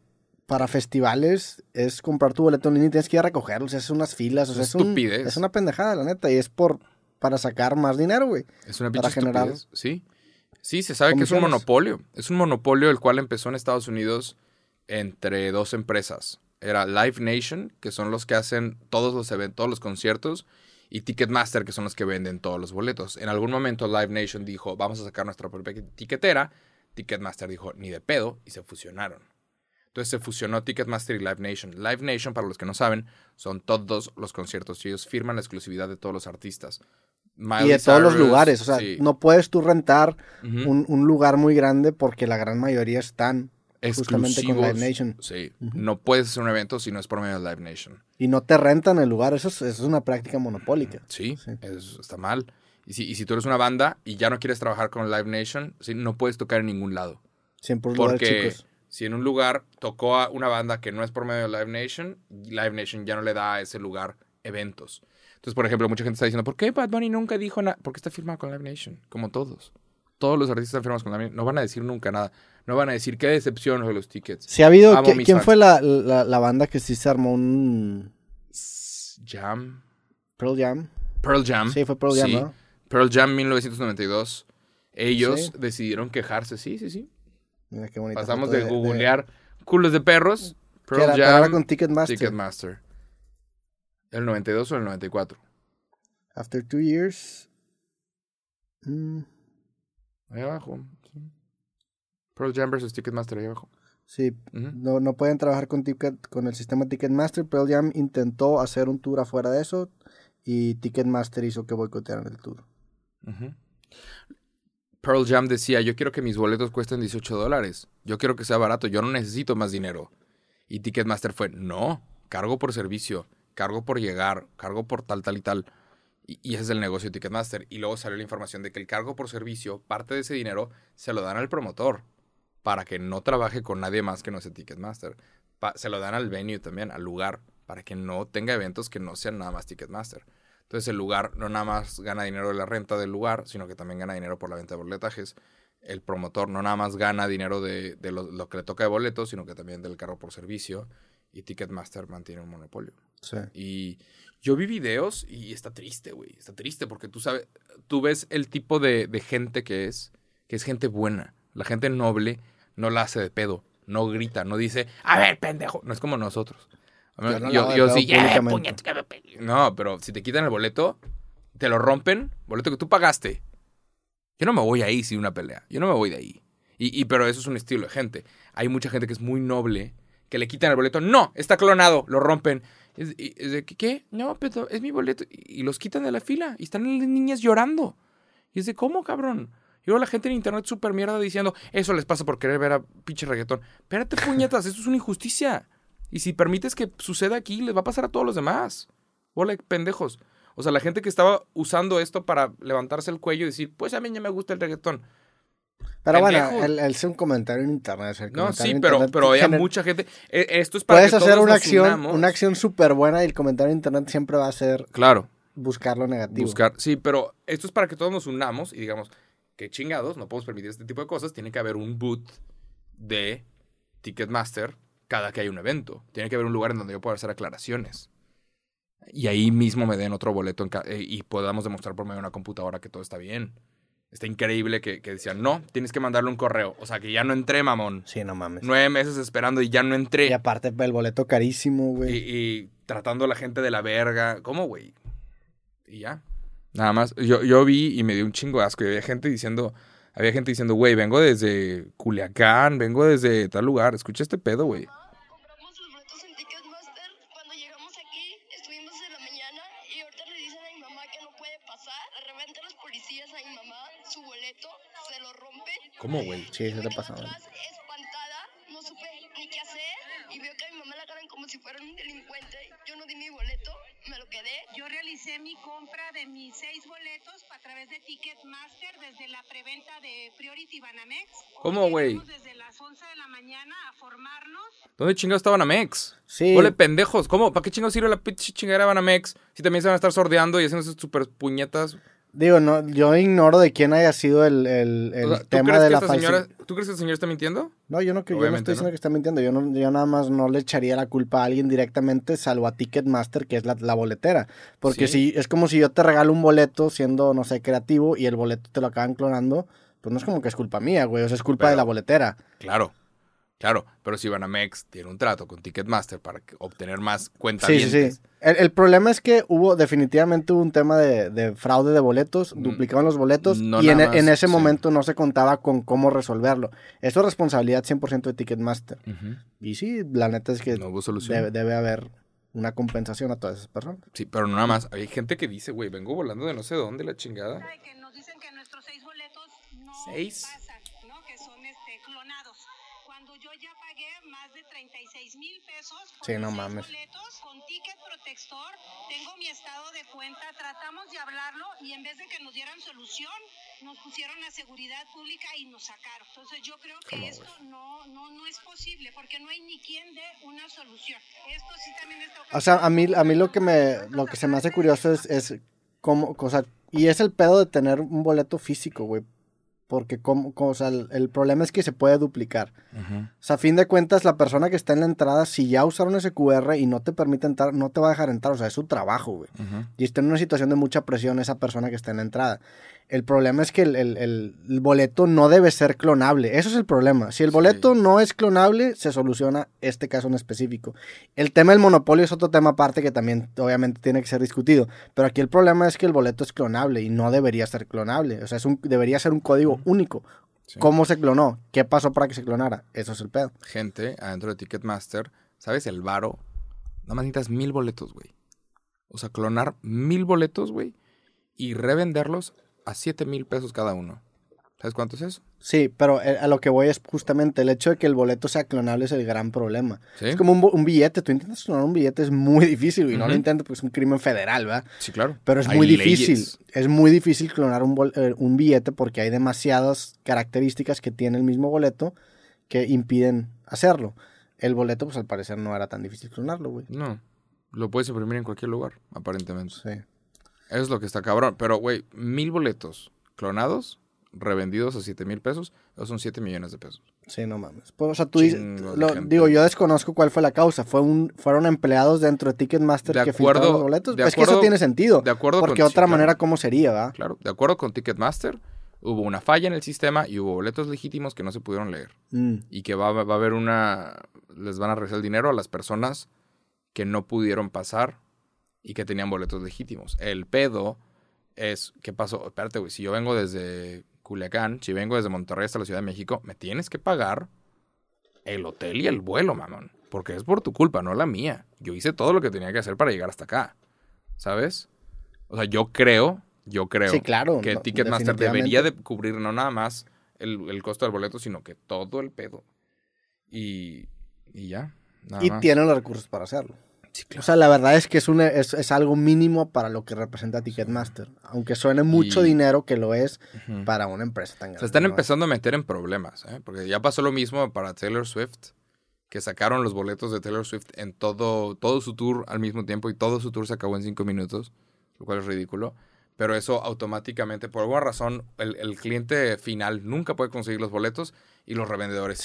S1: para festivales es comprar tu boleto en línea y tienes que ir a recogerlo, o sea, es unas filas, o sea, es, un-
S2: Estupidez.
S1: es una pendejada, la neta, y es por para sacar más dinero, güey.
S2: Es una
S1: para
S2: pinche
S1: generar
S2: estupidez, Sí. Sí, se sabe que es un monopolio. Es un monopolio el cual empezó en Estados Unidos entre dos empresas. Era Live Nation, que son los que hacen todos los eventos, todos los conciertos, y Ticketmaster, que son los que venden todos los boletos. En algún momento Live Nation dijo, vamos a sacar nuestra propia tiquetera. Ticketmaster dijo, ni de pedo, y se fusionaron. Entonces se fusionó Ticketmaster y Live Nation. Live Nation, para los que no saben, son todos los conciertos. Y ellos firman la exclusividad de todos los artistas.
S1: Y de todos los lugares, o sea,
S2: sí.
S1: no puedes tú rentar un, un lugar muy grande porque la gran mayoría están justamente con Live. Nation.
S2: Sí. No puedes hacer un evento si no es por medio de Live Nation.
S1: Y no te rentan el lugar, eso es, eso es una práctica monopólica.
S2: Sí,
S1: Sí.
S2: es- está mal. Y si, y si tú eres una banda y ya no quieres trabajar con Live Nation, sí, no puedes tocar en ningún lado.
S1: Siempre
S2: Porque si en un lugar tocó a una banda que no es por medio de Live Nation, Live Nation ya no le da a ese lugar eventos. Entonces, por ejemplo, mucha gente está diciendo, ¿por qué Bad Bunny nunca dijo nada? Porque está firmado con Live Nation, como todos. Todos los artistas están firmados con Live Nation. No van a decir nunca nada. No van a decir qué decepción de los tickets.
S1: Si ha habido,
S2: Amo
S1: ¿qui-
S2: mis
S1: ¿quién
S2: fans.
S1: fue la, la, la banda que sí se armó un
S2: Jam.
S1: Pearl Jam?
S2: Pearl Jam.
S1: Sí, fue Pearl Jam,
S2: Sí.
S1: ¿no?
S2: Pearl Jam 1992. Ellos
S1: Sí.
S2: decidieron quejarse. Sí, sí, sí.
S1: Mira qué bonita
S2: Pasamos
S1: foto
S2: de, googlear culos de perros.
S1: ¿Qué
S2: Pearl Jam.
S1: con Ticketmaster.
S2: Ticketmaster. ¿El 92 o el 94?
S1: After two years. mm,
S2: Ahí abajo. sí. Pearl Jam versus Ticketmaster ahí abajo.
S1: Sí, no, no pueden trabajar con, ticket, con el sistema Ticketmaster. Pearl Jam intentó hacer un tour afuera de eso y Ticketmaster hizo que boicotearan el tour.
S2: Pearl Jam decía, yo quiero que mis boletos cuesten 18 dólares. Yo quiero que sea barato. Yo no necesito más dinero. Y Ticketmaster fue, no, cargo por servicio, cargo por llegar, cargo por tal, tal y tal. Y, ese es el negocio de Ticketmaster. Y luego salió la información de que el cargo por servicio, parte de ese dinero, se lo dan al promotor para que no trabaje con nadie más que no sea Ticketmaster. se lo dan al venue también, al lugar, para que no tenga eventos que no sean nada más Ticketmaster. Entonces el lugar no nada más gana dinero de la renta del lugar, sino que también gana dinero por la venta de boletajes. El promotor no nada más gana dinero de, lo, que le toca de boletos, sino que también del carro por servicio. Y Ticketmaster mantiene un monopolio.
S1: Sí.
S2: Y yo vi videos y está triste, güey. Está triste porque tú sabes, tú ves el tipo de, de gente que es, que es gente buena. La gente noble no la hace de pedo, no grita, no dice, a ver, pendejo. No es como nosotros. Yo, yo, sí, No, pero si te quitan el boleto, te lo rompen, boleto que tú pagaste. Yo no me voy ahí sin una pelea. Yo no me voy de ahí. Y, y, pero eso es un estilo de gente. Hay mucha gente que es muy noble, que le quitan el boleto. No, está clonado, lo rompen. Es, de, ¿qué? No, pero es mi boleto. Y, los quitan de la fila. Y están las niñas llorando. Y es de, ¿cómo, cabrón? Y luego la gente en internet súper mierda diciendo, eso les pasa por querer ver a pinche reggaetón. Espérate, puñetas, esto es una injusticia. Y si permites que suceda aquí, les va a pasar a todos los demás. Hola, pendejos. O sea, la gente que estaba usando esto para levantarse el cuello y decir, pues a mí ya me gusta el reggaetón.
S1: Pero bueno, él, es un comentario en internet.
S2: no, sí, pero, pero hay mucha gente. E, esto es para
S1: Puedes hacer una acción, una acción súper buena y el comentario en internet siempre va a ser.
S2: Claro.
S1: Buscar lo negativo.
S2: Buscar, sí, pero esto es para que todos nos unamos y digamos, que chingados, no podemos permitir este tipo de cosas. Tiene que haber un boot de Ticketmaster cada que hay un evento. Tiene que haber un lugar en donde yo pueda hacer aclaraciones. Y ahí mismo me den otro boleto eh, y podamos demostrar por medio de una computadora que todo está bien. Está increíble que, decían, no, tienes que mandarle un correo. O sea, que ya no entré, mamón.
S1: Sí, no mames.
S2: Nueve meses esperando y ya no entré.
S1: Y aparte el boleto carísimo, güey.
S2: Y, y, tratando a la gente de la verga. ¿Cómo, güey? Y ya. Nada más. Yo, yo vi y me dio un chingo de asco. Y había gente diciendo, había gente diciendo, güey, vengo desde Culiacán, vengo desde tal lugar. Escucha este pedo, güey. ¿Cómo, güey?
S1: Sí, se te pasado.
S3: espantada, no supe ni qué hacer y veo que a mi mamá la agarran como si fuera un delincuente. Yo no di mi boleto, me lo quedé.
S4: Yo realicé mi compra de mis seis boletos a través de Ticketmaster desde la preventa de Priority Banamex.
S2: ¿Cómo, güey?
S4: Desde las 11 de la mañana a formarnos.
S2: ¿Dónde chingados está Banamex?
S1: Sí.
S2: Ole, pendejos. ¿Cómo? ¿Para qué chingados sirve la pinche chingadera Banamex? Si también se van a estar sordeando y haciendo esas super puñetas.
S1: Digo, no, yo ignoro de quién haya sido el, el, el tema de la
S2: señora, ¿Tú crees que el señor está mintiendo?
S1: No, yo no, yo no estoy diciendo que está mintiendo. Yo, no, yo nada más no le echaría la culpa a alguien directamente, salvo a Ticketmaster, que es la, la boletera. Porque si es como si yo te regalo un boleto siendo, no sé, creativo y el boleto te lo acaban clonando, pues no es como que es culpa mía, güey. O sea, es culpa de la boletera.
S2: Claro. Claro, pero si Banamex tiene un trato con Ticketmaster para obtener más cuentas.
S1: Sí, sí, sí. El, problema es que hubo, definitivamente hubo un tema de, fraude de boletos, mm, duplicaban los boletos y en, e, ese momento no se contaba con cómo resolverlo. Eso es responsabilidad 100% de Ticketmaster. Y sí, la neta es que debe, haber una compensación a todas esas personas.
S2: Sí, pero no nada más. Hay gente que dice, güey, vengo volando de no sé dónde la chingada.
S4: Que nos dicen que nuestros seis boletos no
S2: ¿Seis
S4: de 36 mil pesos
S1: por sí, no mames.
S4: boletos con ticket protector. Tengo mi estado de cuenta. Tratamos de hablarlo y en vez de que nos dieran solución, nos pusieron la seguridad pública y nos sacaron. Entonces yo creo que esto no, no, no es posible porque no hay ni quien dé una solución. Esto sí también está...
S1: O sea, a mí, a mí lo que me lo que se me hace curioso es, es cómo, o sea, y es el pedo de tener un boleto físico, güey porque como, o sea, el, problema es que se puede duplicar. O sea, a fin de cuentas, la persona que está en la entrada, si ya usaron ese QR y no te permite entrar, no te va a dejar entrar. O sea, es su trabajo, güey. Y está en una situación de mucha presión esa persona que está en la entrada. El problema es que el, boleto no debe ser clonable. Eso es el problema. Si el boleto no es clonable, se soluciona este caso en específico. El tema del monopolio es otro tema aparte que también obviamente tiene que ser discutido. Pero aquí el problema es que el boleto es clonable y no debería ser clonable. O sea, es un, debería ser un código único.
S2: Sí.
S1: ¿Cómo se clonó? ¿Qué pasó para que se clonara? Eso es el pedo.
S2: Gente adentro de Ticketmaster, ¿sabes? El varo. Nada más necesitas mil boletos, güey. O sea, clonar mil boletos, güey. Y revenderlos a siete mil pesos cada uno. ¿Sabes cuánto es eso?
S1: Sí, pero eh, a lo que voy es justamente el hecho de que el boleto sea clonable es el gran problema.
S2: Sí.
S1: Es como un, billete. Tú intentas clonar un billete, es muy difícil. Y no lo
S2: Ujú.
S1: intentes porque es un crimen federal, ¿verdad?
S2: Sí, claro.
S1: Pero es
S2: Hay
S1: muy
S2: leyes.
S1: difícil. Es muy difícil clonar un, bol- eh, un billete porque hay demasiadas características que tiene el mismo boleto que impiden hacerlo. El boleto, pues al parecer no era tan difícil clonarlo, güey.
S2: No. Lo puedes imprimir en cualquier lugar, aparentemente.
S1: Sí.
S2: Eso es lo que está cabrón. Pero, güey, mil boletos clonados, revendidos a siete mil pesos, esos son siete millones de pesos.
S1: Sí, no mames. Pues, o sea, tú dices, lo- digo, yo desconozco cuál fue la causa. Fue un, fueron empleados dentro de Ticketmaster
S2: De
S1: que
S2: acuerdo-
S1: filtraron los boletos.
S2: de
S1: es que eso tiene sentido.
S2: de acuerdo
S1: Porque
S2: con-
S1: otra
S2: sí,
S1: manera,
S2: claro.
S1: ¿cómo sería, va?
S2: Claro, de acuerdo con Ticketmaster, hubo una falla en el sistema y hubo boletos legítimos que no se pudieron leer.
S1: Mm,
S2: Y que va, va a haber una... Les van a regresar el dinero a las personas que no pudieron pasar y que tenían boletos legítimos. El pedo es, ¿qué pasó? Espérate, güey, si yo vengo desde Culiacán, si vengo desde Monterrey hasta la Ciudad de México, me tienes que pagar el hotel y el vuelo, mamón. Porque es por tu culpa, no la mía. Yo hice todo lo que tenía que hacer para llegar hasta acá. ¿Sabes? O sea, yo creo, yo creo
S1: Sí, claro,
S2: que
S1: no,
S2: Ticketmaster debería de cubrir no nada más el, el costo del boleto, sino que todo el pedo. Y, y ya. Nada
S1: y
S2: más.
S1: tienen los recursos para hacerlo.
S2: Sí,
S1: O sea, la verdad es que es, una, es, es algo mínimo para lo que representa Ticketmaster. Aunque suene mucho
S2: Y-
S1: dinero que lo es para una empresa tan grande.
S2: Se están
S1: ¿no?
S2: empezando a meter en problemas, ¿eh? Porque ya pasó lo mismo para Taylor Swift, que sacaron los boletos de Taylor Swift en todo, todo su tour al mismo tiempo y todo su tour se acabó en cinco minutos, lo cual es ridículo. Pero eso automáticamente, por alguna razón, el, el cliente final nunca puede conseguir los boletos y los revendedores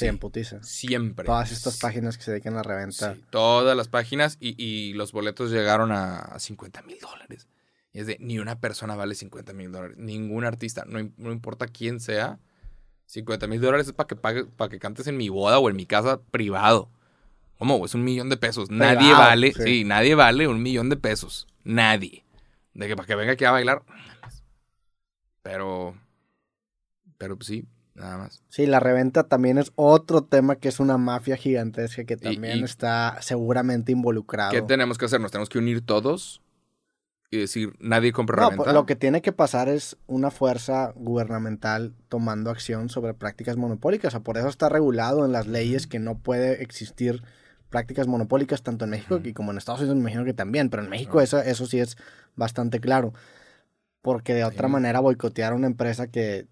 S1: Sí.
S2: Siempre.
S1: Todas estas páginas que se dedican a la reventa.
S2: Sí, todas las páginas y, y los boletos llegaron a, a 50 mil dólares. Y es de, ni una persona vale 50 mil dólares. Ningún artista, no, no importa quién sea. 50 mil dólares es para que, pague, para que cantes en mi boda o en mi casa privado. ¿Cómo? Es un millón de pesos. nadie vale,
S1: sí.
S2: sí. nadie vale un millón de pesos. Nadie. De que para que venga aquí a bailar. Pero, pero pues sí, nada más.
S1: Sí, la reventa también es otro tema que es una mafia gigantesca que también
S2: y-
S1: está seguramente involucrado.
S2: ¿Qué tenemos que hacer? Nos tenemos que unir todos y decir, nadie compra
S1: No,
S2: reventa.
S1: pues, lo que tiene que pasar es una fuerza gubernamental tomando acción sobre prácticas monopólicas. O sea, por eso está regulado en las leyes que no puede existir prácticas monopólicas tanto en México y como en Estados Unidos me imagino que también, pero en México eso, eso sí es bastante claro. Porque de otra
S2: Sí.
S1: manera boicotear a una empresa que,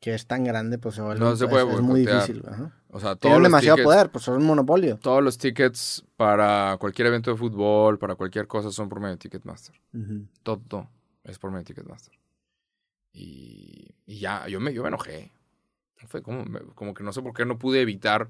S1: que es tan grande, pues se vuelve-
S2: No se
S1: es-
S2: puede
S1: es, muy difícil. ajá.
S2: O sea, todos
S1: Tienen demasiado
S2: tickets-
S1: poder, pues son un monopolio.
S2: Todos los tickets para cualquier evento de fútbol, para cualquier cosa, son por medio de Ticketmaster.
S1: Ujú.
S2: Todo es por medio de Ticketmaster. Y, y ya, yo me, yo me enojé. Fue como, me- como que no sé por qué no pude evitar,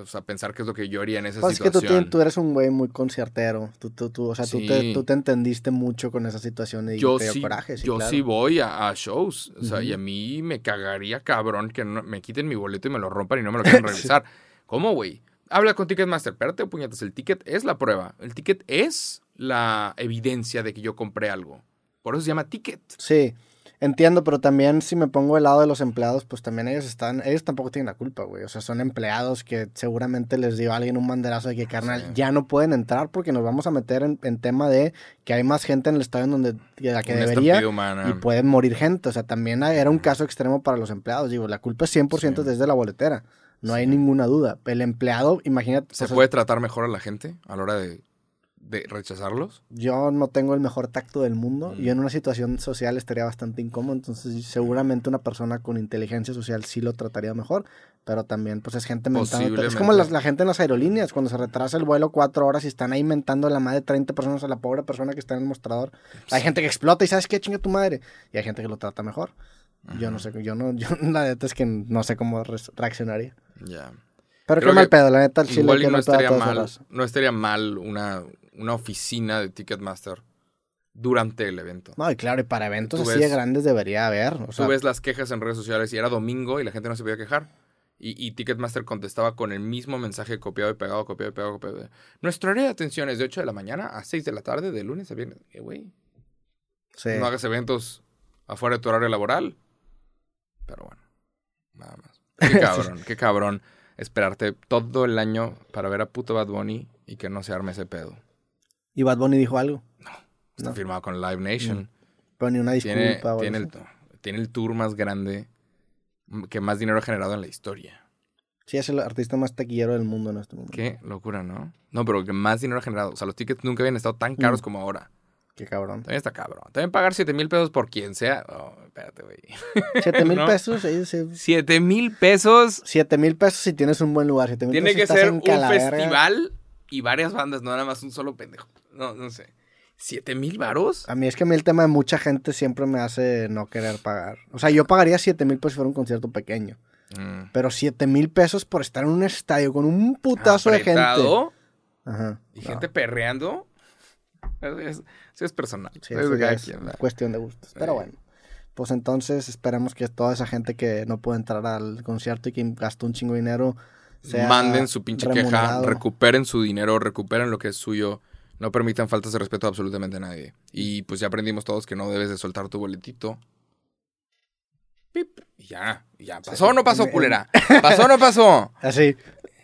S2: o sea, pensar qué es lo que yo haría en esa
S1: Pues es que tú,
S2: situación.
S1: eres un güey muy conciertero. Tú, tú, tú, o sea, tú, te, tú te entendiste mucho con esa situación y
S2: yo
S1: te dio
S2: sí,
S1: coraje. Sí,
S2: yo
S1: claro.
S2: sí voy a, a shows. O sea, y a mí me cagaría cabrón que no- me quiten mi boleto y me lo rompan y no me lo quieran regresar. ¿Cómo, güey? Habla con Ticketmaster. Espérate, puñetas. El ticket es la prueba. El ticket es la evidencia de que yo compré algo. Por eso se llama ticket.
S1: Sí, entiendo, pero también si me pongo del lado de los empleados, pues también ellos están, ellos tampoco tienen la culpa, güey. O sea, son empleados que seguramente les dio a alguien un banderazo de que, carnal,
S2: Sí.
S1: ya no pueden entrar porque nos vamos a meter en, en tema de que hay más gente en el estadio en donde de la que debería
S2: humana.
S1: y pueden morir gente. O sea, también era un caso extremo para los empleados. Digo, la culpa es 100%
S2: Sí.
S1: desde la boletera. No hay ninguna duda. El empleado, imagínate.
S2: ¿Se
S1: o sea,
S2: puede tratar mejor a la gente a la hora de, de rechazarlos?
S1: Yo no tengo el mejor tacto del mundo
S2: Mm.
S1: y en una situación social estaría bastante incómodo, entonces seguramente una persona con inteligencia social sí lo trataría mejor, pero también pues es gente mentando. Es como la, la gente en las aerolíneas, cuando se retrasa el vuelo cuatro horas y están ahí mentando a la madre de 30 personas a la pobre persona que está en el mostrador. Hay gente que explota y sabes qué chinga tu madre y hay gente que lo trata mejor. Yo no sé, yo no, yo la neta es que no sé cómo re- reaccionaría.
S2: Ya.
S1: Pero
S2: Creo
S1: qué mal pedo, la neta, el chile
S2: Igual
S1: que
S2: no estaría mal, no estaría mal una, una oficina de Ticketmaster durante el evento.
S1: No, y claro, y para eventos
S2: Tú
S1: así de grandes debería haber. O sea,
S2: Tú ves las quejas en redes sociales y era domingo y la gente no se podía quejar. Y, y Ticketmaster contestaba con el mismo mensaje copiado y pegado, copiado y pegado, copiado. Nuestro área de atención es de 8 de la mañana a 6 de la tarde, de lunes a viernes. Eh, güey,
S1: sí.
S2: no hagas eventos afuera de tu horario laboral. Pero bueno. Nada más. Qué cabrón, qué cabrón esperarte todo el año para ver a puto Bad Bunny y que no se arme ese pedo.
S1: ¿Y Bad Bunny dijo algo?
S2: Está
S1: No.
S2: firmado con Live Nation.
S1: Pero ni una disculpa.
S2: Tiene, tiene, el,
S1: así.
S2: tiene el tour más grande que más dinero ha generado en la historia.
S1: Sí, es el artista más taquillero del mundo en este momento.
S2: Qué locura, ¿no? No, pero que más dinero ha generado. O sea, los tickets nunca habían estado tan caros
S1: Mm.
S2: como ahora.
S1: Qué cabrón.
S2: También está cabrón. También pagar 7 mil pesos por quien sea. Oh, espérate, güey.
S1: Siete mil
S2: No.
S1: pesos.
S2: 7 mil pesos.
S1: Siete mil pesos si tienes un buen lugar. Siete mil
S2: Tiene
S1: pesos
S2: que ser un festival y varias bandas, no nada más un solo pendejo. No, no sé. ¿7 mil varos?
S1: A mí es que a mí el tema de mucha gente siempre me hace no querer pagar. O sea, yo pagaría siete mil pesos si fuera un concierto pequeño.
S2: Mm.
S1: Pero siete mil pesos por estar en un estadio con un putazo de gente.
S2: Apretado
S1: Ajá.
S2: y
S1: no.
S2: gente perreando. Es, es- es personal.
S1: Sí,
S2: Es
S1: es cuestión de gustos. Pero
S2: Sí.
S1: bueno. Pues entonces esperemos que toda esa gente que no puede entrar al concierto y que gastó un chingo de dinero
S2: Manden su pinche queja, recuperen su dinero, recuperen lo que es suyo. No permitan faltas de respeto a absolutamente nadie. Y pues ya aprendimos todos que no debes de soltar tu boletito. Pip. Y ya, y ya. ¿Pasó o no pasó, culera? ¿Pasó o no pasó?
S1: Así.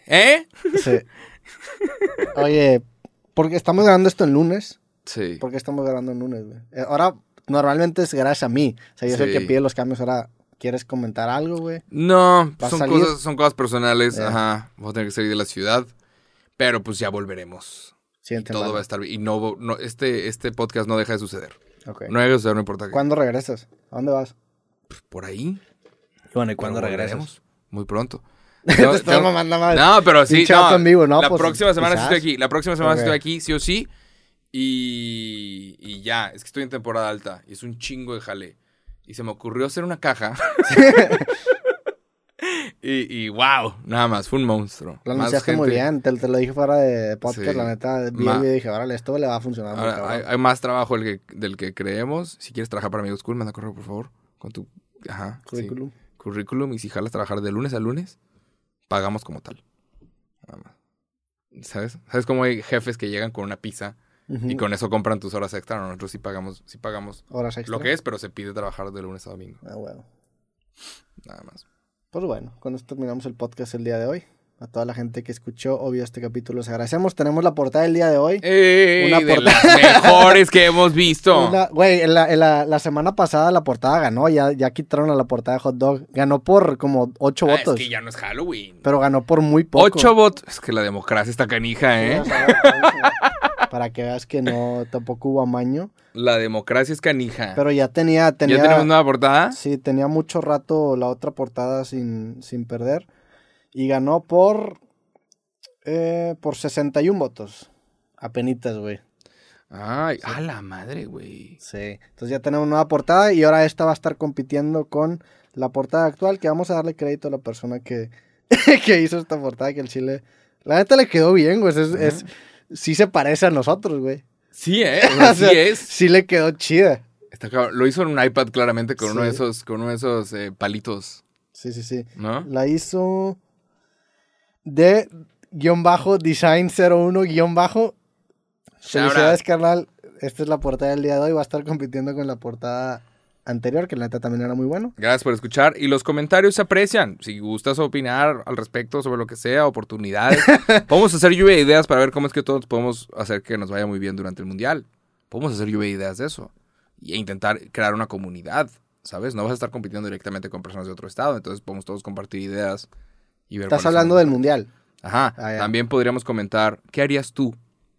S2: ¿Eh?
S1: Sí. Oye, porque estamos grabando esto en lunes.
S2: Sí.
S1: ¿Por qué estamos grabando en lunes, güey? Eh, Ahora, normalmente es gracias a mí. O sea, yo soy el que pide los cambios. Ahora, ¿quieres comentar algo, güey?
S2: No,
S1: ¿Va a
S2: son cosas, son cosas personales.
S1: Ya.
S2: Ajá. Vamos a tener que salir de la ciudad. Pero pues ya volveremos. Y
S1: Siguiente
S2: todo
S1: semana.
S2: va a estar bien. Y no, no, este, este podcast no deja de suceder. No deja de suceder, no importa qué.
S1: ¿Cuándo regresas? ¿A dónde vas?
S2: Por ahí.
S1: Bueno, ¿y
S2: Pero volveremos Muy pronto.
S1: Estás mamando madre.
S2: No, pero sí. No,
S1: vato en vivo, ¿no?
S2: La
S1: Pues,
S2: próxima semana sí
S1: quizás.
S2: estoy aquí. La próxima semana estoy aquí, sí o sí. Y, y ya, es que estoy en temporada alta. Y es un chingo de jale. Y se me ocurrió hacer una caja. y, y wow, nada más, fue un monstruo.
S1: Lo anunciaste muy bien. Te, te lo dije fuera de podcast.
S2: Sí.
S1: La neta, vi el y dije, órale, esto le va a funcionar
S2: Ahora, hay, hay más trabajo del que, del que creemos. Si quieres trabajar para Amigos Cool, manda correo, por favor. Con tu ajá, sí.
S1: Currículum.
S2: currículum. Y si jalas trabajar de lunes a lunes, pagamos como tal. Nada más. ¿Sabes? ¿Sabes cómo hay jefes que llegan con una pizza Y con eso compran tus horas extra? No, nosotros sí pagamos, sí pagamos
S1: Horas extra.
S2: lo que es, pero se pide trabajar de lunes a domingo.
S1: Ah, bueno.
S2: Nada más.
S1: Pues bueno, con esto terminamos el podcast el día de hoy. A toda la gente que escuchó o vio este capítulo, les agradecemos. Tenemos la portada del día de hoy.
S2: ¡Ey!
S1: Una
S2: de
S1: portada-
S2: las mejores que hemos visto.
S1: Una- Güey, en la, en la- la semana pasada la portada ganó, ya, ya quitaron a la portada de Hot Dog. Ganó por como ocho
S2: Ah,
S1: votos,
S2: es que ya no es Halloween.
S1: pero ganó por muy poco.
S2: Ocho votos. Es que la democracia está canija,
S1: Sí,
S2: ¿eh?
S1: o sea, Para que veas que no, tampoco hubo amaño.
S2: La democracia es canija.
S1: Pero ya tenía, tenía,
S2: ¿Ya tenemos nueva portada?
S1: sí, tenía mucho rato la otra portada sin, sin perder. Y ganó por, eh, por 61 votos. Apenitas, güey.
S2: Ay, a la madre, güey.
S1: Sí. Entonces ya tenemos nueva portada y ahora esta va a estar compitiendo con la portada actual, que vamos a darle crédito a la persona que, que hizo esta portada, que el chile... La neta le quedó bien, güey. Es, es- sí se parece a nosotros, güey.
S2: Sí, ¿eh? O sea,
S1: O sea,
S2: sí es.
S1: Sí le quedó chida.
S2: Está. Lo hizo en un iPad claramente con uno de esos, con uno de esos eh, palitos,
S1: Sí, sí, sí.
S2: ¿no?
S1: La hizo de guion bajo, design 01 guion bajo. Felicidades, carnal. Esta es la portada del día de hoy. Va a estar compitiendo con la portada anterior, que la neta también era muy bueno.
S2: Gracias por escuchar. Y los comentarios se aprecian. Si gustas opinar al respecto sobre lo que sea, oportunidades, podemos hacer lluvia de ideas para ver cómo es que todos podemos hacer que nos vaya muy bien durante el mundial. Podemos hacer lluvia de ideas de eso. E intentar crear una comunidad, ¿sabes? No vas a estar compitiendo directamente con personas de otro estado. Entonces podemos todos compartir ideas y ver.
S1: Estás
S2: son
S1: hablando del mundial.
S2: Ajá.
S1: Ah.
S2: También podríamos comentar, ¿qué harías tú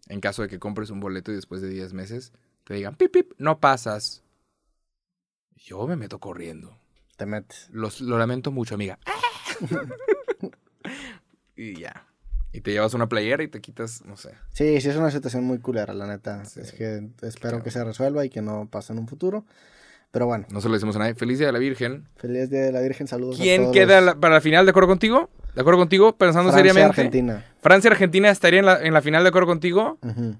S2: en caso de que compres un boleto y después de 10 meses te digan, pip, pip, no pasas? Yo me meto corriendo.
S1: Te metes.
S2: Los- lo lamento mucho, amiga. y ya. Y te llevas una playera y te quitas, no sé.
S1: Sí, sí es una situación muy culera, la neta.
S2: Sí.
S1: Es que espero que se resuelva y que no pase en un futuro. Pero bueno,
S2: No se lo decimos a nadie. Feliz Día de la Virgen.
S1: feliz Día de la Virgen, saludos a
S2: ¿Quién
S1: todos
S2: queda la- para la final? ¿De acuerdo contigo? ¿De acuerdo contigo? Pensando
S1: Francia,
S2: seriamente.
S1: Argentina.
S2: Francia Argentina estaría en la, en la final de acuerdo contigo. Bueno,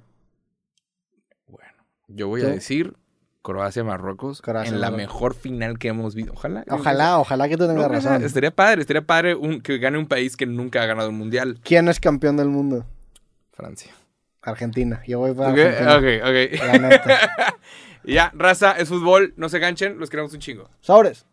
S2: yo voy a decir Croacia Marruecos
S1: Croacia,
S2: en la mejor final que hemos visto. Ojalá.
S1: Ojalá, ojalá que tú tengas razón.
S2: Estaría padre, estaría padre un- que gane un país que nunca ha ganado un mundial.
S1: ¿Quién es campeón del mundo?
S2: Francia.
S1: Argentina. Yo voy para
S2: Ok,
S1: Argentina.
S2: ok, ok. Ya, raza, es fútbol, no se ganchen, los queremos un chingo.
S1: Sobres.